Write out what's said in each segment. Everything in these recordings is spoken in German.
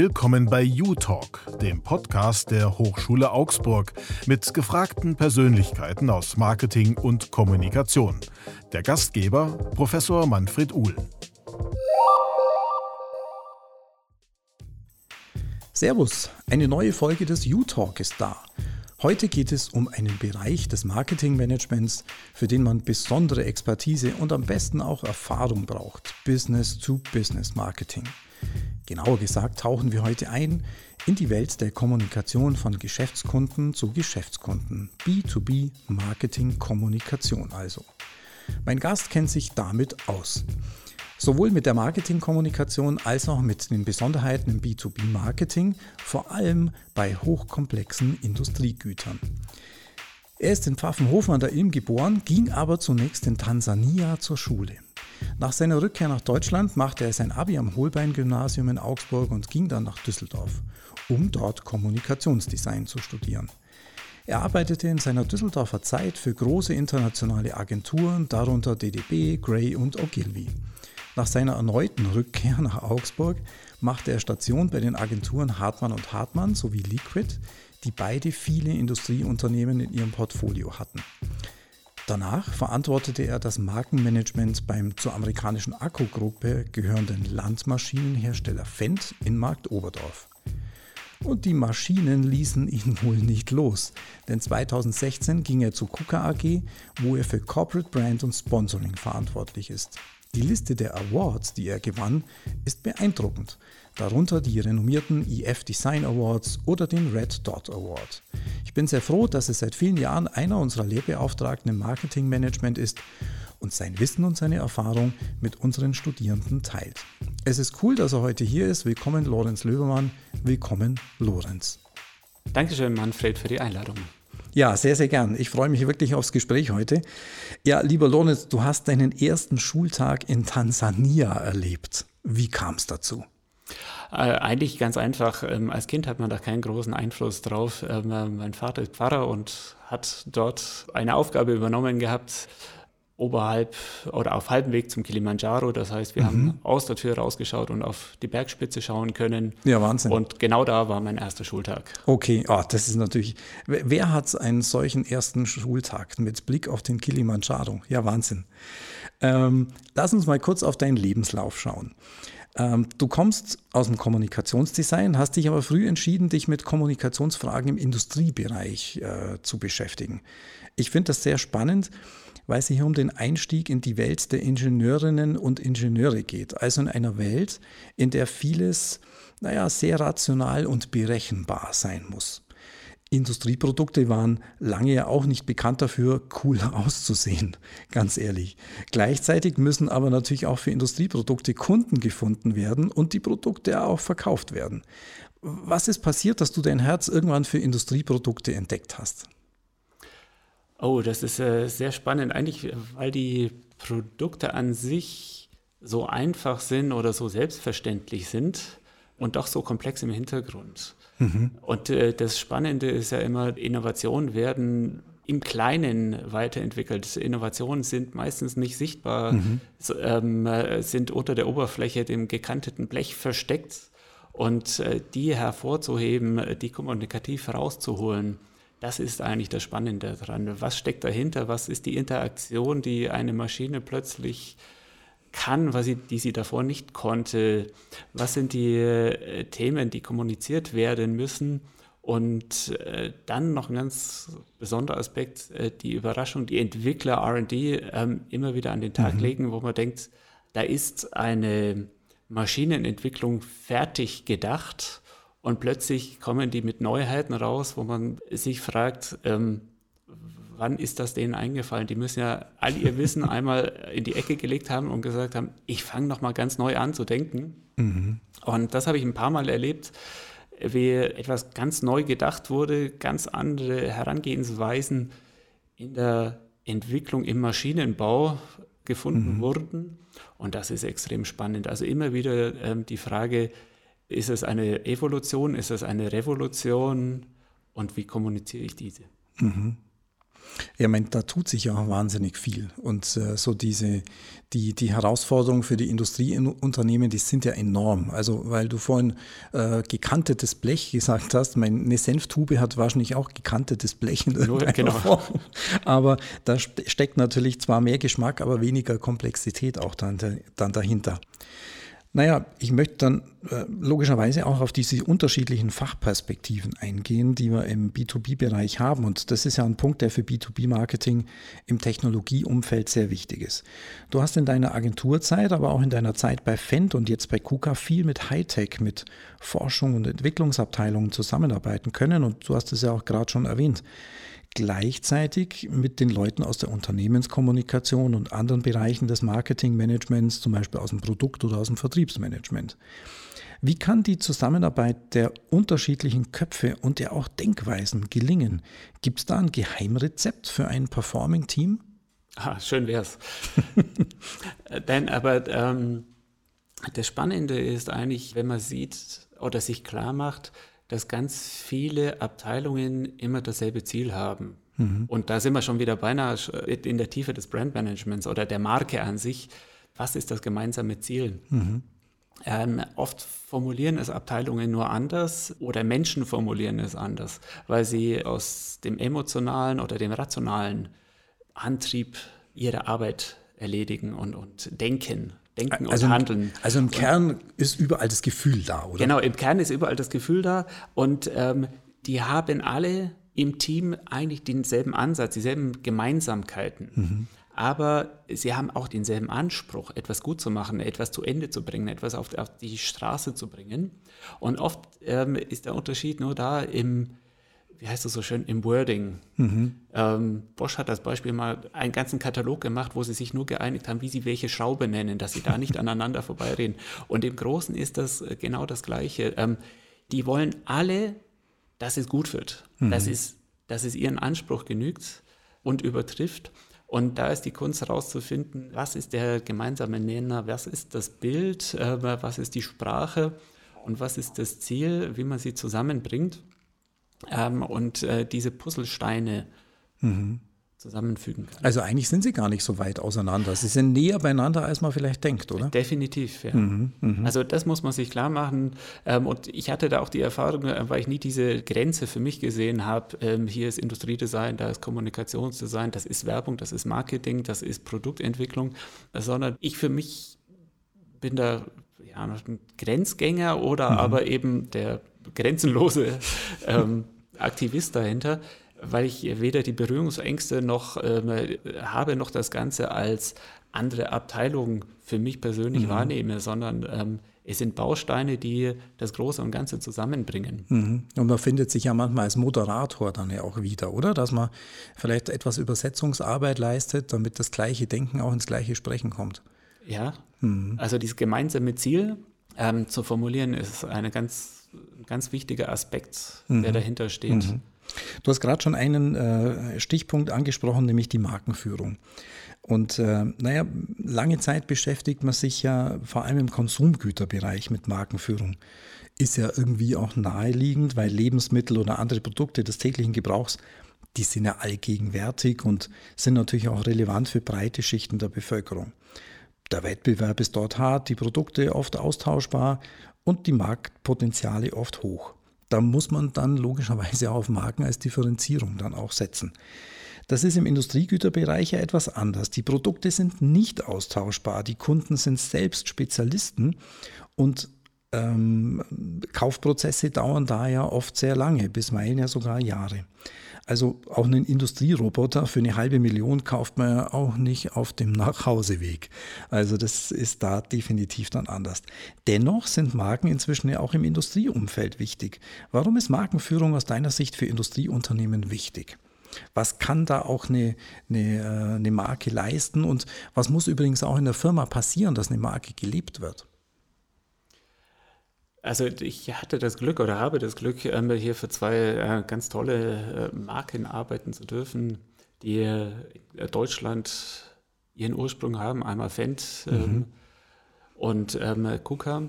Willkommen bei U-Talk, dem Podcast der Hochschule Augsburg mit gefragten Persönlichkeiten aus Marketing und Kommunikation. Der Gastgeber Professor Manfred Uhl. Servus, eine neue Folge des U-Talk ist da. Heute geht es um einen Bereich des Marketingmanagements, für den man besondere Expertise und am besten auch Erfahrung braucht. Business-to-Business-Marketing. Genauer gesagt tauchen wir heute ein in die Welt der Kommunikation von Geschäftskunden zu Geschäftskunden. B2B Marketing Kommunikation also. Mein Gast kennt sich damit aus. Sowohl mit der Marketingkommunikation als auch mit den Besonderheiten im B2B-Marketing, vor allem bei hochkomplexen Industriegütern. Er ist in Pfaffenhofen an der Ilm geboren, ging aber zunächst in Tansania zur Schule. Nach seiner Rückkehr nach Deutschland machte er sein Abi am Holbein-Gymnasium in Augsburg und ging dann nach Düsseldorf, um dort Kommunikationsdesign zu studieren. Er arbeitete in seiner Düsseldorfer Zeit für große internationale Agenturen, darunter DDB, Gray und Ogilvy. Nach seiner erneuten Rückkehr nach Augsburg machte er Station bei den Agenturen Hartmann und Hartmann sowie Liquid, die beide viele Industrieunternehmen in ihrem Portfolio hatten. Danach verantwortete er das Markenmanagement beim zur amerikanischen Akkugruppe gehörenden Landmaschinenhersteller Fendt in Marktoberdorf. Und die Maschinen ließen ihn wohl nicht los, denn 2016 ging er zu KUKA AG, wo er für Corporate Brand und Sponsoring verantwortlich ist. Die Liste der Awards, die er gewann, ist beeindruckend. Darunter die renommierten EF Design Awards oder den Red Dot Award. Ich bin sehr froh, dass er seit vielen Jahren einer unserer Lehrbeauftragten im Marketingmanagement ist und sein Wissen und seine Erfahrung mit unseren Studierenden teilt. Es ist cool, dass er heute hier ist. Willkommen, Lorenz Löbermann. Willkommen, Lorenz. Dankeschön, Manfred, für die Einladung. Ja, sehr, sehr gern. Ich freue mich wirklich aufs Gespräch heute. Ja, lieber Lorenz, du hast deinen ersten Schultag in Tansania erlebt. Wie kam es dazu? Äh, eigentlich ganz einfach. Ähm, als Kind hat man da keinen großen Einfluss drauf. Ähm, mein Vater ist Pfarrer und hat dort eine Aufgabe übernommen gehabt, oberhalb oder auf halbem Weg zum Kilimanjaro. Das heißt, wir mhm. haben aus der Tür rausgeschaut und auf die Bergspitze schauen können. Ja, Wahnsinn. Und genau da war mein erster Schultag. Okay, oh, das ist natürlich. Wer hat einen solchen ersten Schultag mit Blick auf den Kilimanjaro? Ja, Wahnsinn. Ähm, lass uns mal kurz auf deinen Lebenslauf schauen. Ähm, du kommst aus dem Kommunikationsdesign, hast dich aber früh entschieden, dich mit Kommunikationsfragen im Industriebereich äh, zu beschäftigen. Ich finde das sehr spannend weil es hier um den Einstieg in die Welt der Ingenieurinnen und Ingenieure geht. Also in einer Welt, in der vieles, naja, sehr rational und berechenbar sein muss. Industrieprodukte waren lange ja auch nicht bekannt dafür, cool auszusehen, ganz ehrlich. Gleichzeitig müssen aber natürlich auch für Industrieprodukte Kunden gefunden werden und die Produkte auch verkauft werden. Was ist passiert, dass du dein Herz irgendwann für Industrieprodukte entdeckt hast? Oh, das ist äh, sehr spannend. Eigentlich, weil die Produkte an sich so einfach sind oder so selbstverständlich sind und doch so komplex im Hintergrund. Mhm. Und äh, das Spannende ist ja immer, Innovationen werden im Kleinen weiterentwickelt. Innovationen sind meistens nicht sichtbar, mhm. ähm, äh, sind unter der Oberfläche dem gekanteten Blech versteckt. Und äh, die hervorzuheben, die kommunikativ herauszuholen, das ist eigentlich das Spannende daran. Was steckt dahinter? Was ist die Interaktion, die eine Maschine plötzlich kann, was sie, die sie davor nicht konnte? Was sind die äh, Themen, die kommuniziert werden müssen? Und äh, dann noch ein ganz besonderer Aspekt, äh, die Überraschung, die Entwickler RD ähm, immer wieder an den Tag mhm. legen, wo man denkt, da ist eine Maschinenentwicklung fertig gedacht und plötzlich kommen die mit Neuheiten raus, wo man sich fragt, ähm, wann ist das denen eingefallen? Die müssen ja all ihr Wissen einmal in die Ecke gelegt haben und gesagt haben, ich fange nochmal ganz neu an zu denken. Mhm. Und das habe ich ein paar Mal erlebt, wie etwas ganz neu gedacht wurde, ganz andere Herangehensweisen in der Entwicklung im Maschinenbau gefunden mhm. wurden. Und das ist extrem spannend. Also immer wieder ähm, die Frage, ist es eine Evolution? Ist es eine Revolution? Und wie kommuniziere ich diese? Mhm. Ja, ich meine, da tut sich ja auch wahnsinnig viel. Und äh, so diese, die, die Herausforderungen für die Industrieunternehmen, die sind ja enorm. Also, weil du vorhin äh, gekantetes Blech gesagt hast, meine Senftube hat wahrscheinlich auch gekantetes Blech in irgendeiner genau. Form. Aber da steckt natürlich zwar mehr Geschmack, aber weniger Komplexität auch dann, dann dahinter. Naja, ich möchte dann äh, logischerweise auch auf diese unterschiedlichen Fachperspektiven eingehen, die wir im B2B-Bereich haben. Und das ist ja ein Punkt, der für B2B-Marketing im Technologieumfeld sehr wichtig ist. Du hast in deiner Agenturzeit, aber auch in deiner Zeit bei Fendt und jetzt bei KUKA viel mit Hightech, mit Forschung und Entwicklungsabteilungen zusammenarbeiten können. Und du hast es ja auch gerade schon erwähnt gleichzeitig mit den Leuten aus der Unternehmenskommunikation und anderen Bereichen des Marketingmanagements, zum Beispiel aus dem Produkt- oder aus dem Vertriebsmanagement. Wie kann die Zusammenarbeit der unterschiedlichen Köpfe und der auch Denkweisen gelingen? Gibt es da ein Geheimrezept für ein Performing-Team? Ah, schön wär's. Denn aber ähm, das Spannende ist eigentlich, wenn man sieht oder sich klar macht, dass ganz viele Abteilungen immer dasselbe Ziel haben. Mhm. Und da sind wir schon wieder beinahe in der Tiefe des Brandmanagements oder der Marke an sich. Was ist das gemeinsame Ziel? Mhm. Ähm, oft formulieren es Abteilungen nur anders oder Menschen formulieren es anders, weil sie aus dem emotionalen oder dem rationalen Antrieb ihre Arbeit erledigen und, und denken. Denken also und Handeln. Also im Kern ist überall das Gefühl da, oder? Genau, im Kern ist überall das Gefühl da und ähm, die haben alle im Team eigentlich denselben Ansatz, dieselben Gemeinsamkeiten. Mhm. Aber sie haben auch denselben Anspruch, etwas gut zu machen, etwas zu Ende zu bringen, etwas auf, auf die Straße zu bringen. Und oft ähm, ist der Unterschied nur da im, wie heißt das so schön, im Wording. Mhm. Ähm, Bosch hat das Beispiel mal einen ganzen Katalog gemacht, wo sie sich nur geeinigt haben, wie sie welche Schraube nennen, dass sie da nicht aneinander vorbeireden. Und im Großen ist das äh, genau das Gleiche. Ähm, die wollen alle, dass es gut wird, mhm. dass, es, dass es ihren Anspruch genügt und übertrifft. Und da ist die Kunst herauszufinden, was ist der gemeinsame Nenner, was ist das Bild, äh, was ist die Sprache und was ist das Ziel, wie man sie zusammenbringt ähm, und äh, diese Puzzlesteine mhm. zusammenfügen kann. Also eigentlich sind sie gar nicht so weit auseinander. Sie sind näher beieinander, als man vielleicht denkt, oder? Definitiv, ja. Mhm. Mhm. Also das muss man sich klar machen. Ähm, und ich hatte da auch die Erfahrung, äh, weil ich nie diese Grenze für mich gesehen habe, ähm, hier ist Industriedesign, da ist Kommunikationsdesign, das ist Werbung, das ist Marketing, das ist Produktentwicklung, sondern ich für mich bin da ja, ein Grenzgänger oder mhm. aber eben der grenzenlose ähm, Aktivist dahinter, weil ich weder die Berührungsängste noch äh, habe, noch das Ganze als andere Abteilung für mich persönlich mhm. wahrnehme, sondern ähm, es sind Bausteine, die das Große und Ganze zusammenbringen. Mhm. Und man findet sich ja manchmal als Moderator dann ja auch wieder, oder? Dass man vielleicht etwas Übersetzungsarbeit leistet, damit das gleiche Denken auch ins gleiche Sprechen kommt. Ja, mhm. also dieses gemeinsame Ziel ähm, zu formulieren, ist eine ganz ein ganz wichtiger Aspekt, mhm. der dahinter steht. Mhm. Du hast gerade schon einen äh, Stichpunkt angesprochen, nämlich die Markenführung. Und äh, naja, lange Zeit beschäftigt man sich ja vor allem im Konsumgüterbereich mit Markenführung. Ist ja irgendwie auch naheliegend, weil Lebensmittel oder andere Produkte des täglichen Gebrauchs, die sind ja allgegenwärtig und sind natürlich auch relevant für breite Schichten der Bevölkerung. Der Wettbewerb ist dort hart, die Produkte oft austauschbar und die Marktpotenziale oft hoch. Da muss man dann logischerweise auf Marken als Differenzierung dann auch setzen. Das ist im Industriegüterbereich ja etwas anders. Die Produkte sind nicht austauschbar, die Kunden sind selbst Spezialisten und ähm, Kaufprozesse dauern da ja oft sehr lange, bisweilen ja sogar Jahre. Also auch einen Industrieroboter für eine halbe Million kauft man ja auch nicht auf dem Nachhauseweg. Also das ist da definitiv dann anders. Dennoch sind Marken inzwischen ja auch im Industrieumfeld wichtig. Warum ist Markenführung aus deiner Sicht für Industrieunternehmen wichtig? Was kann da auch eine, eine, äh, eine Marke leisten und was muss übrigens auch in der Firma passieren, dass eine Marke gelebt wird? Also ich hatte das Glück oder habe das Glück, ähm, hier für zwei äh, ganz tolle äh, Marken arbeiten zu dürfen, die in Deutschland ihren Ursprung haben. Einmal Fendt ähm, mhm. und ähm, KUKA.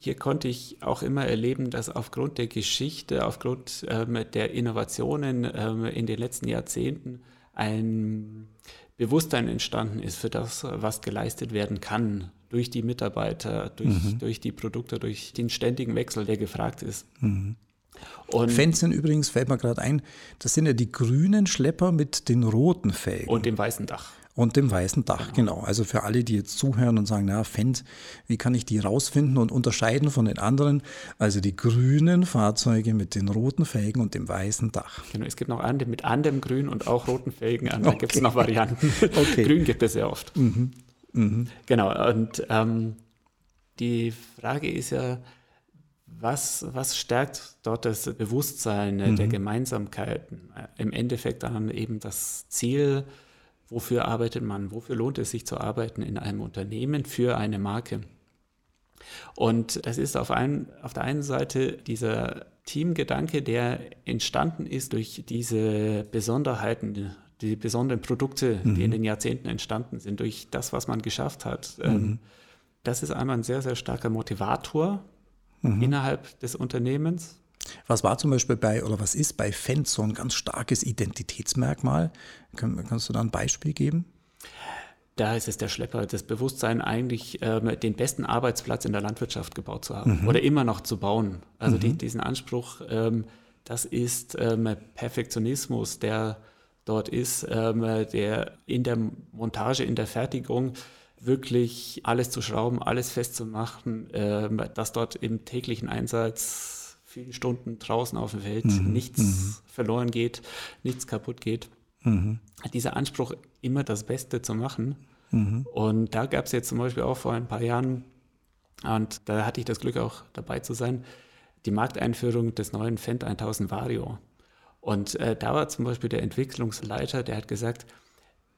Hier konnte ich auch immer erleben, dass aufgrund der Geschichte, aufgrund der Innovationen in den letzten Jahrzehnten ein Bewusstsein entstanden ist für das, was geleistet werden kann durch die Mitarbeiter, durch, mhm. durch die Produkte, durch den ständigen Wechsel, der gefragt ist. Mhm. Und Fans sind übrigens, fällt mir gerade ein, das sind ja die grünen Schlepper mit den roten Felgen. Und dem weißen Dach. Und dem weißen Dach, genau. genau. Also für alle, die jetzt zuhören und sagen, na, Fendt, wie kann ich die rausfinden und unterscheiden von den anderen? Also die grünen Fahrzeuge mit den roten Felgen und dem weißen Dach. Genau, es gibt noch andere mit anderem Grün und auch roten Felgen. Da okay. gibt es noch Varianten. Okay. Grün gibt es sehr oft. Mhm. Mhm. Genau, und ähm, die Frage ist ja, was, was stärkt dort das Bewusstsein mhm. der Gemeinsamkeiten? Im Endeffekt dann eben das Ziel, wofür arbeitet man, wofür lohnt es sich zu arbeiten in einem Unternehmen für eine Marke. Und das ist auf, ein, auf der einen Seite dieser Teamgedanke, der entstanden ist durch diese Besonderheiten, die besonderen Produkte, mhm. die in den Jahrzehnten entstanden sind, durch das, was man geschafft hat. Mhm. Ähm, das ist einmal ein sehr, sehr starker Motivator mhm. innerhalb des Unternehmens. Was war zum Beispiel bei, oder was ist bei Fans so ein ganz starkes Identitätsmerkmal? kannst du da ein Beispiel geben? Da ist es der Schlepper, das Bewusstsein, eigentlich ähm, den besten Arbeitsplatz in der Landwirtschaft gebaut zu haben mhm. oder immer noch zu bauen. Also mhm. die, diesen Anspruch, ähm, das ist ähm, Perfektionismus, der dort ist, ähm, der in der Montage, in der Fertigung wirklich alles zu schrauben, alles festzumachen, ähm, dass dort im täglichen Einsatz viele Stunden draußen auf dem Feld mhm. nichts mhm. verloren geht, nichts kaputt geht. Mhm. Dieser Anspruch, immer das Beste zu machen. Mhm. Und da gab es jetzt zum Beispiel auch vor ein paar Jahren, und da hatte ich das Glück auch dabei zu sein, die Markteinführung des neuen Fendt 1000 Vario. Und äh, da war zum Beispiel der Entwicklungsleiter, der hat gesagt,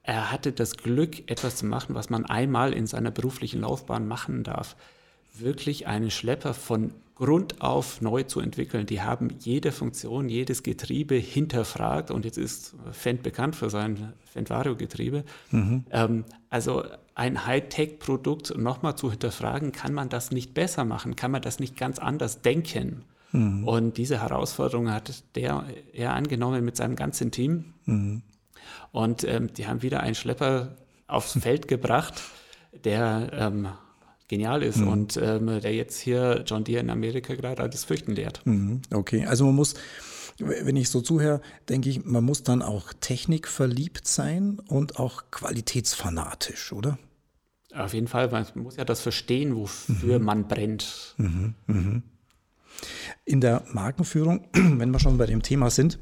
er hatte das Glück, etwas zu machen, was man einmal in seiner beruflichen Laufbahn machen darf. Wirklich einen Schlepper von Grund auf neu zu entwickeln. Die haben jede Funktion, jedes Getriebe hinterfragt und jetzt ist Fendt bekannt für sein Fendt-Vario-Getriebe. Mhm. Ähm, also ein Hightech-Produkt nochmal zu hinterfragen, kann man das nicht besser machen? Kann man das nicht ganz anders denken? Mhm. Und diese Herausforderung hat der er angenommen mit seinem ganzen Team. Mhm. Und ähm, die haben wieder einen Schlepper aufs Feld gebracht, der ähm, genial ist mhm. und ähm, der jetzt hier John Deere in Amerika gerade alles fürchten lehrt. Mhm. Okay, also man muss, wenn ich so zuhöre, denke ich, man muss dann auch technikverliebt sein und auch qualitätsfanatisch, oder? Auf jeden Fall, man muss ja das verstehen, wofür mhm. man brennt. Mhm. Mhm. In der Markenführung, wenn wir schon bei dem Thema sind,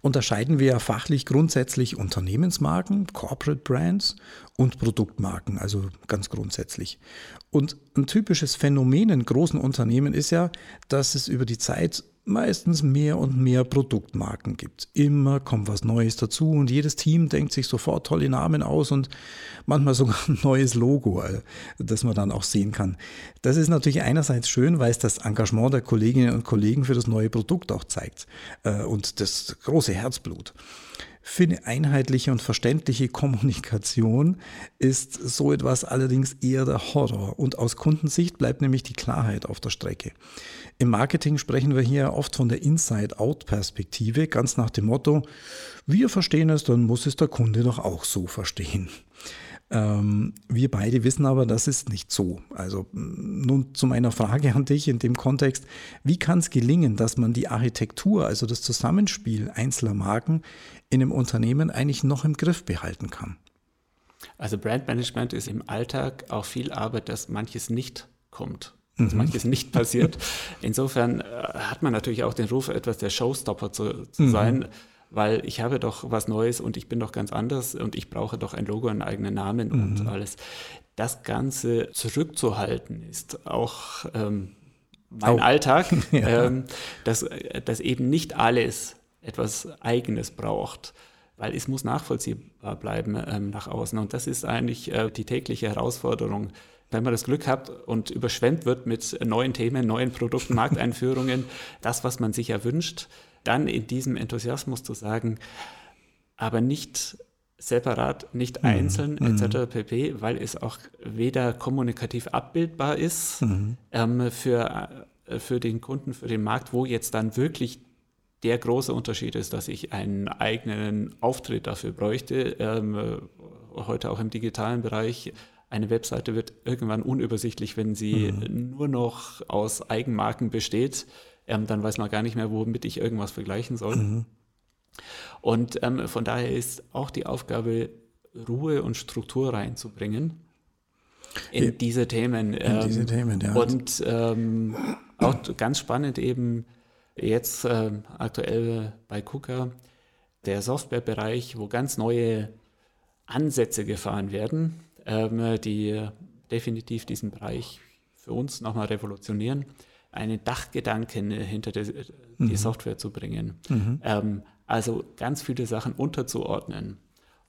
unterscheiden wir fachlich grundsätzlich Unternehmensmarken, Corporate Brands und Produktmarken, also ganz grundsätzlich. Und ein typisches Phänomen in großen Unternehmen ist ja, dass es über die Zeit meistens mehr und mehr Produktmarken gibt. Immer kommt was Neues dazu und jedes Team denkt sich sofort tolle Namen aus und manchmal sogar ein neues Logo, äh, das man dann auch sehen kann. Das ist natürlich einerseits schön, weil es das Engagement der Kolleginnen und Kollegen für das neue Produkt auch zeigt äh, und das große Herzblut. Für eine einheitliche und verständliche Kommunikation ist so etwas allerdings eher der Horror und aus Kundensicht bleibt nämlich die Klarheit auf der Strecke. Im Marketing sprechen wir hier oft von der Inside-Out-Perspektive, ganz nach dem Motto, wir verstehen es, dann muss es der Kunde doch auch so verstehen. Ähm, wir beide wissen aber, das ist nicht so. Also nun zu meiner Frage an dich in dem Kontext, wie kann es gelingen, dass man die Architektur, also das Zusammenspiel einzelner Marken in einem Unternehmen eigentlich noch im Griff behalten kann? Also Brandmanagement ist im Alltag auch viel Arbeit, dass manches nicht kommt. Dass mhm. manches nicht passiert. Insofern äh, hat man natürlich auch den Ruf, etwas der Showstopper zu, zu mhm. sein weil ich habe doch was Neues und ich bin doch ganz anders und ich brauche doch ein Logo, einen eigenen Namen mhm. und alles. Das Ganze zurückzuhalten ist auch ähm, mein oh. Alltag, ja. ähm, dass, dass eben nicht alles etwas Eigenes braucht, weil es muss nachvollziehbar bleiben ähm, nach außen. Und das ist eigentlich äh, die tägliche Herausforderung. Wenn man das Glück hat und überschwemmt wird mit neuen Themen, neuen Produkten, Markteinführungen, das, was man sich erwünscht, dann in diesem Enthusiasmus zu sagen, aber nicht separat, nicht mhm. einzeln mhm. etc. pp., weil es auch weder kommunikativ abbildbar ist mhm. ähm, für, äh, für den Kunden, für den Markt, wo jetzt dann wirklich der große Unterschied ist, dass ich einen eigenen Auftritt dafür bräuchte. Ähm, heute auch im digitalen Bereich. Eine Webseite wird irgendwann unübersichtlich, wenn sie mhm. nur noch aus Eigenmarken besteht. Ähm, dann weiß man gar nicht mehr, womit ich irgendwas vergleichen soll. Mhm. Und ähm, von daher ist auch die Aufgabe, Ruhe und Struktur reinzubringen in ja. diese Themen. In diese ähm, Themen, ja. Und ähm, auch ganz spannend eben jetzt äh, aktuell bei KUKA, der Softwarebereich, wo ganz neue Ansätze gefahren werden, ähm, die definitiv diesen Bereich für uns nochmal revolutionieren, einen Dachgedanken hinter die, mhm. die Software zu bringen. Mhm. Ähm, also ganz viele Sachen unterzuordnen.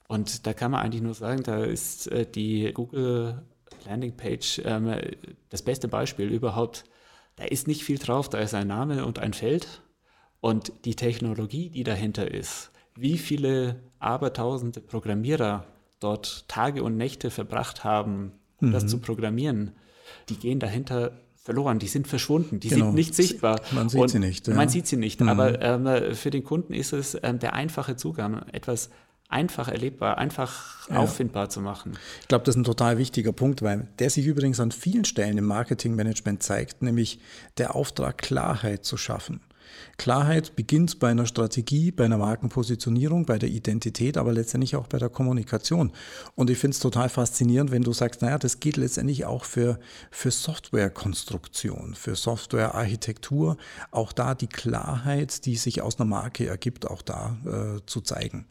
Und da kann man eigentlich nur sagen, da ist äh, die Google Landingpage ähm, das beste Beispiel überhaupt da ist nicht viel drauf, da ist ein Name und ein Feld und die Technologie, die dahinter ist, wie viele abertausende Programmierer dort Tage und Nächte verbracht haben, um mhm. das zu programmieren, die gehen dahinter verloren, die sind verschwunden, die genau. sind nicht sichtbar. Man sieht und sie nicht. Ja. Man sieht sie nicht, mhm. aber ähm, für den Kunden ist es ähm, der einfache Zugang, etwas einfach erlebbar, einfach ja. auffindbar zu machen. Ich glaube, das ist ein total wichtiger Punkt, weil der sich übrigens an vielen Stellen im Marketingmanagement zeigt, nämlich der Auftrag, Klarheit zu schaffen. Klarheit beginnt bei einer Strategie, bei einer Markenpositionierung, bei der Identität, aber letztendlich auch bei der Kommunikation. Und ich finde es total faszinierend, wenn du sagst, naja, das geht letztendlich auch für, für Softwarekonstruktion, für Softwarearchitektur, auch da die Klarheit, die sich aus einer Marke ergibt, auch da äh, zu zeigen.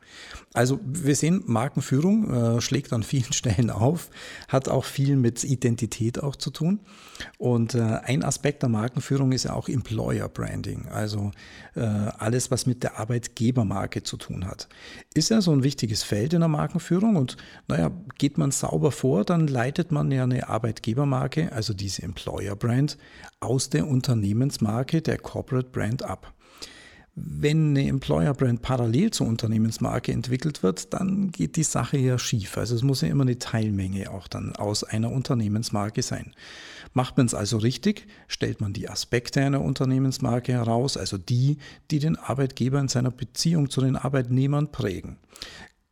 Also wir sehen, Markenführung äh, schlägt an vielen Stellen auf, hat auch viel mit Identität auch zu tun. Und äh, ein Aspekt der Markenführung ist ja auch Employer Branding. Also also äh, alles, was mit der Arbeitgebermarke zu tun hat. Ist ja so ein wichtiges Feld in der Markenführung und naja, geht man sauber vor, dann leitet man ja eine Arbeitgebermarke, also diese Employer Brand, aus der Unternehmensmarke, der Corporate Brand ab. Wenn eine Employer Brand parallel zur Unternehmensmarke entwickelt wird, dann geht die Sache ja schief. Also es muss ja immer eine Teilmenge auch dann aus einer Unternehmensmarke sein. Macht man es also richtig, stellt man die Aspekte einer Unternehmensmarke heraus, also die, die den Arbeitgeber in seiner Beziehung zu den Arbeitnehmern prägen.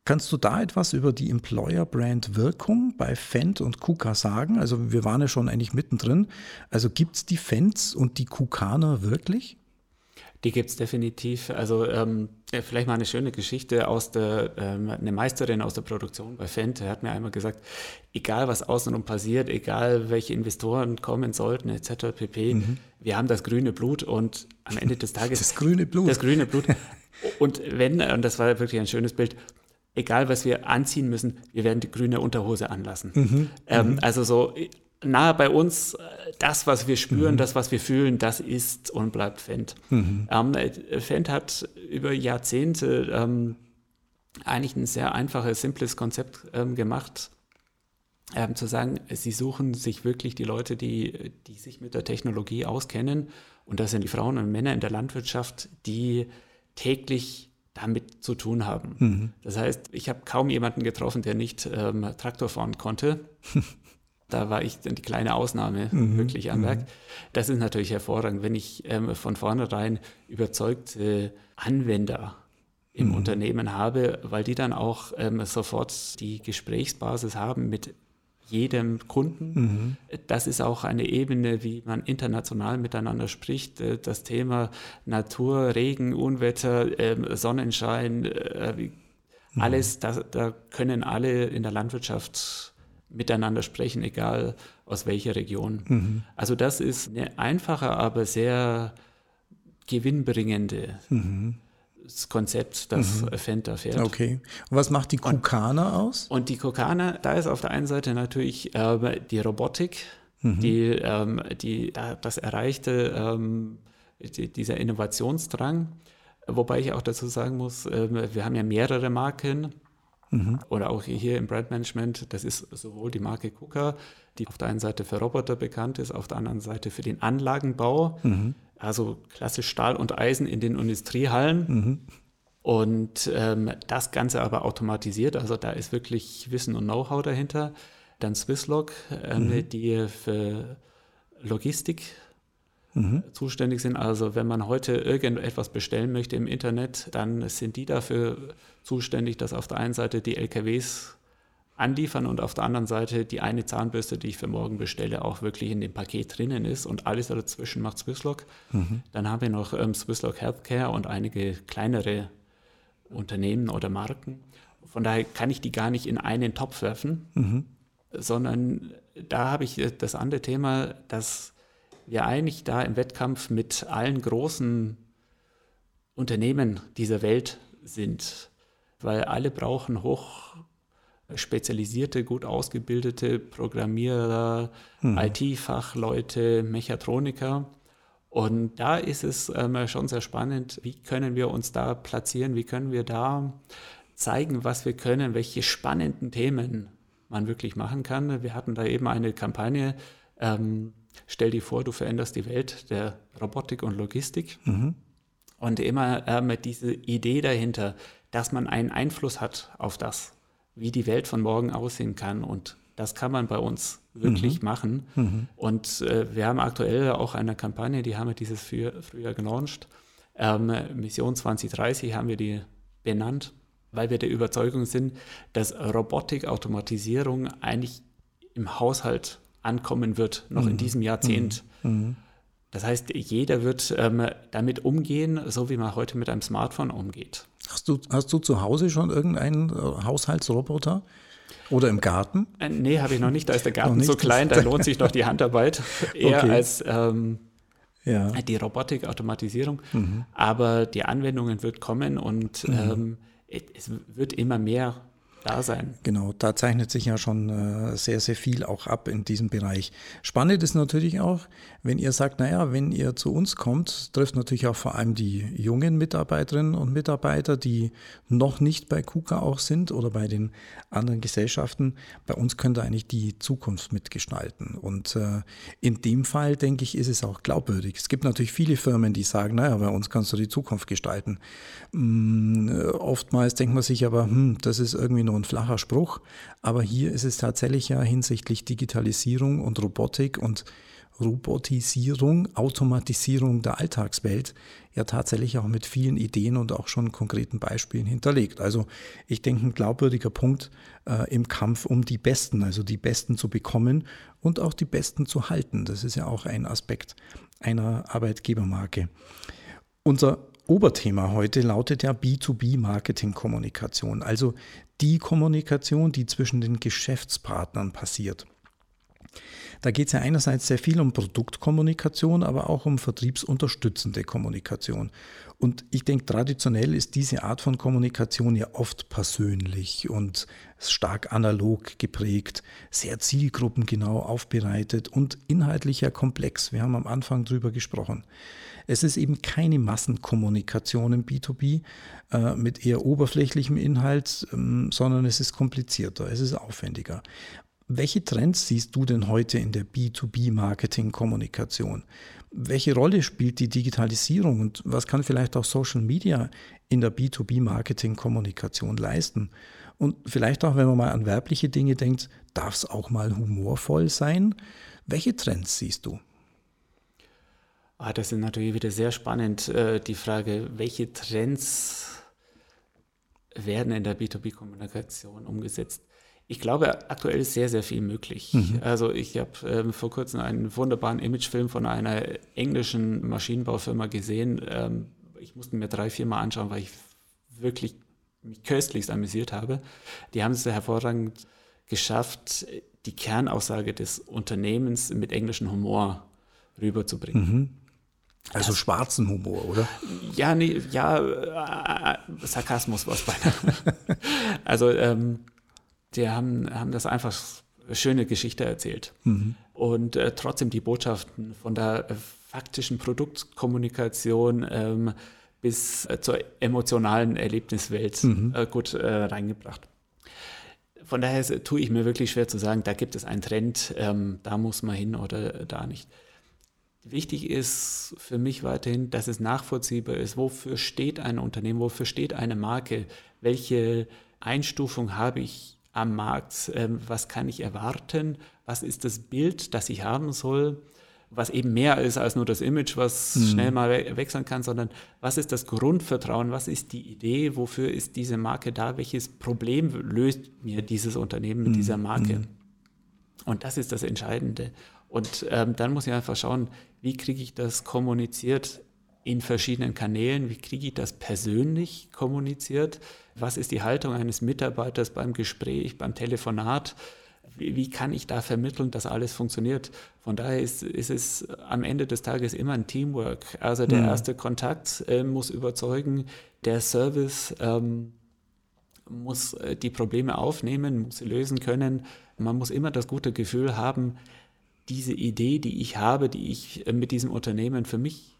Kannst du da etwas über die Employer Brand Wirkung bei Fendt und KUKA sagen? Also wir waren ja schon eigentlich mittendrin. Also gibt es die Fends und die KUKaner wirklich? Die gibt es definitiv. Also ähm, vielleicht mal eine schöne Geschichte aus der, ähm, eine Meisterin aus der Produktion bei Fendt hat mir einmal gesagt, egal was außenrum passiert, egal welche Investoren kommen sollten, etc. pp, mhm. wir haben das grüne Blut und am Ende des Tages... das grüne Blut. Das grüne Blut. Und wenn, und das war wirklich ein schönes Bild, egal was wir anziehen müssen, wir werden die grüne Unterhose anlassen. Mhm. Ähm, mhm. Also so nahe bei uns, äh, das, was wir spüren, mhm. das, was wir fühlen, das ist und bleibt Fendt. Mhm. Ähm, äh, Fendt hat über Jahrzehnte ähm, eigentlich ein sehr einfaches, simples Konzept ähm, gemacht, ähm, zu sagen, sie suchen sich wirklich die Leute, die, die sich mit der Technologie auskennen. Und das sind die Frauen und Männer in der Landwirtschaft, die täglich damit zu tun haben. Mhm. Das heißt, ich habe kaum jemanden getroffen, der nicht ähm, Traktor fahren konnte. Da war ich dann die kleine Ausnahme mhm. wirklich am Werk. Mhm. Das ist natürlich hervorragend, wenn ich ähm, von vornherein überzeugte Anwender im mhm. Unternehmen habe, weil die dann auch ähm, sofort die Gesprächsbasis haben mit jedem Kunden. Mhm. Das ist auch eine Ebene, wie man international miteinander spricht. Äh, das Thema Natur, Regen, Unwetter, ähm, Sonnenschein, äh, mhm. alles, da, da können alle in der Landwirtschaft miteinander sprechen, egal aus welcher Region. Mhm. Also das ist eine einfache, aber sehr gewinnbringende mhm. Konzept, das mhm. Fenta fährt. Okay. Und was macht die Kukana aus? Und die Kukana, da ist auf der einen Seite natürlich äh, die Robotik, mhm. die, ähm, die das erreichte, ähm, die, dieser Innovationsdrang. Wobei ich auch dazu sagen muss, äh, wir haben ja mehrere Marken Mhm. Oder auch hier im Brandmanagement, das ist sowohl die Marke KUKA, die auf der einen Seite für Roboter bekannt ist, auf der anderen Seite für den Anlagenbau, mhm. also klassisch Stahl und Eisen in den Industriehallen. Mhm. Und ähm, das Ganze aber automatisiert, also da ist wirklich Wissen und Know-how dahinter. Dann Swisslog, ähm, mhm. die für Logistik mhm. zuständig sind. Also wenn man heute irgendetwas bestellen möchte im Internet, dann sind die dafür zuständig, dass auf der einen Seite die LKWs anliefern und auf der anderen Seite die eine Zahnbürste, die ich für morgen bestelle, auch wirklich in dem Paket drinnen ist und alles dazwischen macht Swisslock. Mhm. Dann haben wir noch ähm, Swisslock Healthcare und einige kleinere Unternehmen oder Marken. Von daher kann ich die gar nicht in einen Topf werfen, mhm. sondern da habe ich das andere Thema, dass wir eigentlich da im Wettkampf mit allen großen Unternehmen dieser Welt sind, weil alle brauchen hoch spezialisierte, gut ausgebildete Programmierer, mhm. IT-Fachleute, Mechatroniker. Und da ist es ähm, schon sehr spannend, wie können wir uns da platzieren, wie können wir da zeigen, was wir können, welche spannenden Themen man wirklich machen kann. Wir hatten da eben eine Kampagne, ähm, stell dir vor, du veränderst die Welt der Robotik und Logistik. Mhm. Und immer äh, mit dieser Idee dahinter, dass man einen Einfluss hat auf das, wie die Welt von morgen aussehen kann. Und das kann man bei uns wirklich mhm. machen. Mhm. Und äh, wir haben aktuell auch eine Kampagne, die haben wir dieses Frühjahr, Frühjahr gelauncht. Ähm, Mission 2030 haben wir die benannt, weil wir der Überzeugung sind, dass Robotik, Automatisierung eigentlich im Haushalt ankommen wird, noch mhm. in diesem Jahrzehnt. Mhm. Das heißt, jeder wird ähm, damit umgehen, so wie man heute mit einem Smartphone umgeht. Hast du, hast du zu Hause schon irgendeinen äh, Haushaltsroboter? Oder im Garten? Äh, nee, habe ich noch nicht. Da ist der Garten so klein, da lohnt sich noch die Handarbeit eher okay. als ähm, ja. die Robotik-Automatisierung. Mhm. Aber die Anwendungen wird kommen und mhm. ähm, es wird immer mehr da sein. Genau, da zeichnet sich ja schon äh, sehr, sehr viel auch ab in diesem Bereich. Spannend ist natürlich auch, wenn ihr sagt, naja, wenn ihr zu uns kommt, trifft natürlich auch vor allem die jungen Mitarbeiterinnen und Mitarbeiter, die noch nicht bei KUKA auch sind oder bei den anderen Gesellschaften. Bei uns könnt ihr eigentlich die Zukunft mitgestalten. Und äh, in dem Fall, denke ich, ist es auch glaubwürdig. Es gibt natürlich viele Firmen, die sagen, naja, bei uns kannst du die Zukunft gestalten. Mm, äh, oftmals denkt man sich aber, hm, das ist irgendwie nur ein flacher Spruch, aber hier ist es tatsächlich ja hinsichtlich Digitalisierung und Robotik und Robotisierung, Automatisierung der Alltagswelt ja tatsächlich auch mit vielen Ideen und auch schon konkreten Beispielen hinterlegt. Also ich denke, ein glaubwürdiger Punkt äh, im Kampf um die Besten, also die Besten zu bekommen und auch die Besten zu halten. Das ist ja auch ein Aspekt einer Arbeitgebermarke. Unser Oberthema heute lautet ja B2B-Marketing-Kommunikation, also die Kommunikation, die zwischen den Geschäftspartnern passiert. Da geht es ja einerseits sehr viel um Produktkommunikation, aber auch um vertriebsunterstützende Kommunikation. Und ich denke, traditionell ist diese Art von Kommunikation ja oft persönlich und stark analog geprägt, sehr zielgruppengenau aufbereitet und inhaltlich ja komplex. Wir haben am Anfang drüber gesprochen. Es ist eben keine Massenkommunikation im B2B äh, mit eher oberflächlichem Inhalt, ähm, sondern es ist komplizierter, es ist aufwendiger. Welche Trends siehst du denn heute in der B2B-Marketing-Kommunikation? Welche Rolle spielt die Digitalisierung und was kann vielleicht auch Social Media in der B2B-Marketing-Kommunikation leisten? Und vielleicht auch, wenn man mal an werbliche Dinge denkt, darf es auch mal humorvoll sein? Welche Trends siehst du? Ah, das ist natürlich wieder sehr spannend, äh, die Frage, welche Trends werden in der B2B-Kommunikation umgesetzt? Ich glaube, aktuell ist sehr, sehr viel möglich. Mhm. Also ich habe ähm, vor kurzem einen wunderbaren Imagefilm von einer englischen Maschinenbaufirma gesehen. Ähm, ich musste mir drei, vier Mal anschauen, weil ich wirklich mich köstlichst amüsiert habe. Die haben es hervorragend geschafft, die Kernaussage des Unternehmens mit englischem Humor rüberzubringen. Mhm. Also das, schwarzen Humor, oder? Ja, nee, ja, äh, äh Sarkasmus war es beinahe. also ähm, die haben, haben das einfach schöne Geschichte erzählt. Mhm. Und äh, trotzdem die Botschaften von der äh, faktischen Produktkommunikation ähm, bis äh, zur emotionalen Erlebniswelt mhm. Äh, gut äh, reingebracht. Von daher tue ich mir wirklich schwer zu sagen, da gibt es einen Trend, ähm, da muss man hin oder da nicht. Wichtig ist für mich weiterhin, dass es nachvollziehbar ist, wofür steht ein Unternehmen, wofür steht eine Marke, welche Einstufung habe ich am Markt, ähm, was kann ich erwarten, was ist das Bild, das ich haben soll, was eben mehr ist als nur das Image, was mhm. schnell mal we wechseln kann, sondern was ist das Grundvertrauen, was ist die Idee, wofür ist diese Marke da, welches Problem löst mir dieses Unternehmen mit mhm. dieser Marke. Mhm. Und das ist das Entscheidende. Und ähm, dann muss ich einfach schauen, wie kriege ich das kommuniziert in verschiedenen Kanälen, wie kriege ich das persönlich kommuniziert, was ist die Haltung eines Mitarbeiters beim Gespräch, beim Telefonat, wie, wie kann ich da vermitteln, dass alles funktioniert. Von daher ist, ist, es am Ende des Tages immer ein Teamwork. Also der mhm. erste Kontakt äh, muss überzeugen, der Service ähm, muss äh, die Probleme aufnehmen, muss sie lösen können. Man muss immer das gute Gefühl haben, diese Idee, die ich habe, die ich äh, mit diesem Unternehmen für mich,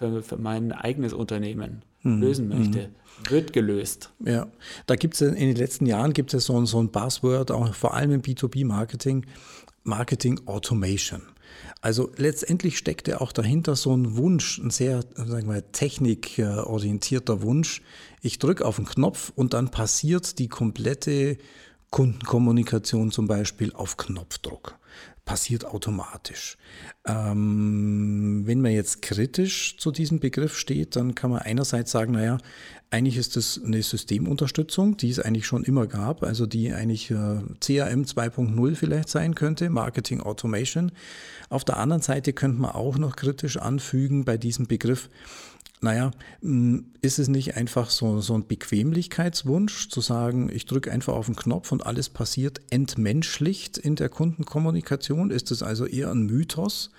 für, für mein eigenes Unternehmen mhm. lösen möchte, mhm. wird gelöst. Ja, da gibt es in den letzten Jahren gibt es so, so ein Buzzword, auch vor allem im B2B-Marketing, Marketing Automation. Also letztendlich steckt ja auch dahinter so ein Wunsch, ein sehr sagen wir, technikorientierter Wunsch. Ich drücke auf den Knopf und dann passiert die komplette Kundenkommunikation zum Beispiel auf Knopfdruck passiert automatisch. Ähm, wenn man jetzt kritisch zu diesem Begriff steht, dann kann man einerseits sagen, naja, eigentlich ist das eine Systemunterstützung, die es eigentlich schon immer gab, also die eigentlich äh, CRM 2.0 vielleicht sein könnte, Marketing Automation. Auf der anderen Seite könnte man auch noch kritisch anfügen bei diesem Begriff, naja, hm, ist es nicht einfach so, so ein Bequemlichkeitswunsch, zu sagen, ich drücke einfach auf den Knopf und alles passiert entmenschlicht in der Kundenkommunikation? Ist es also eher ein Mythos?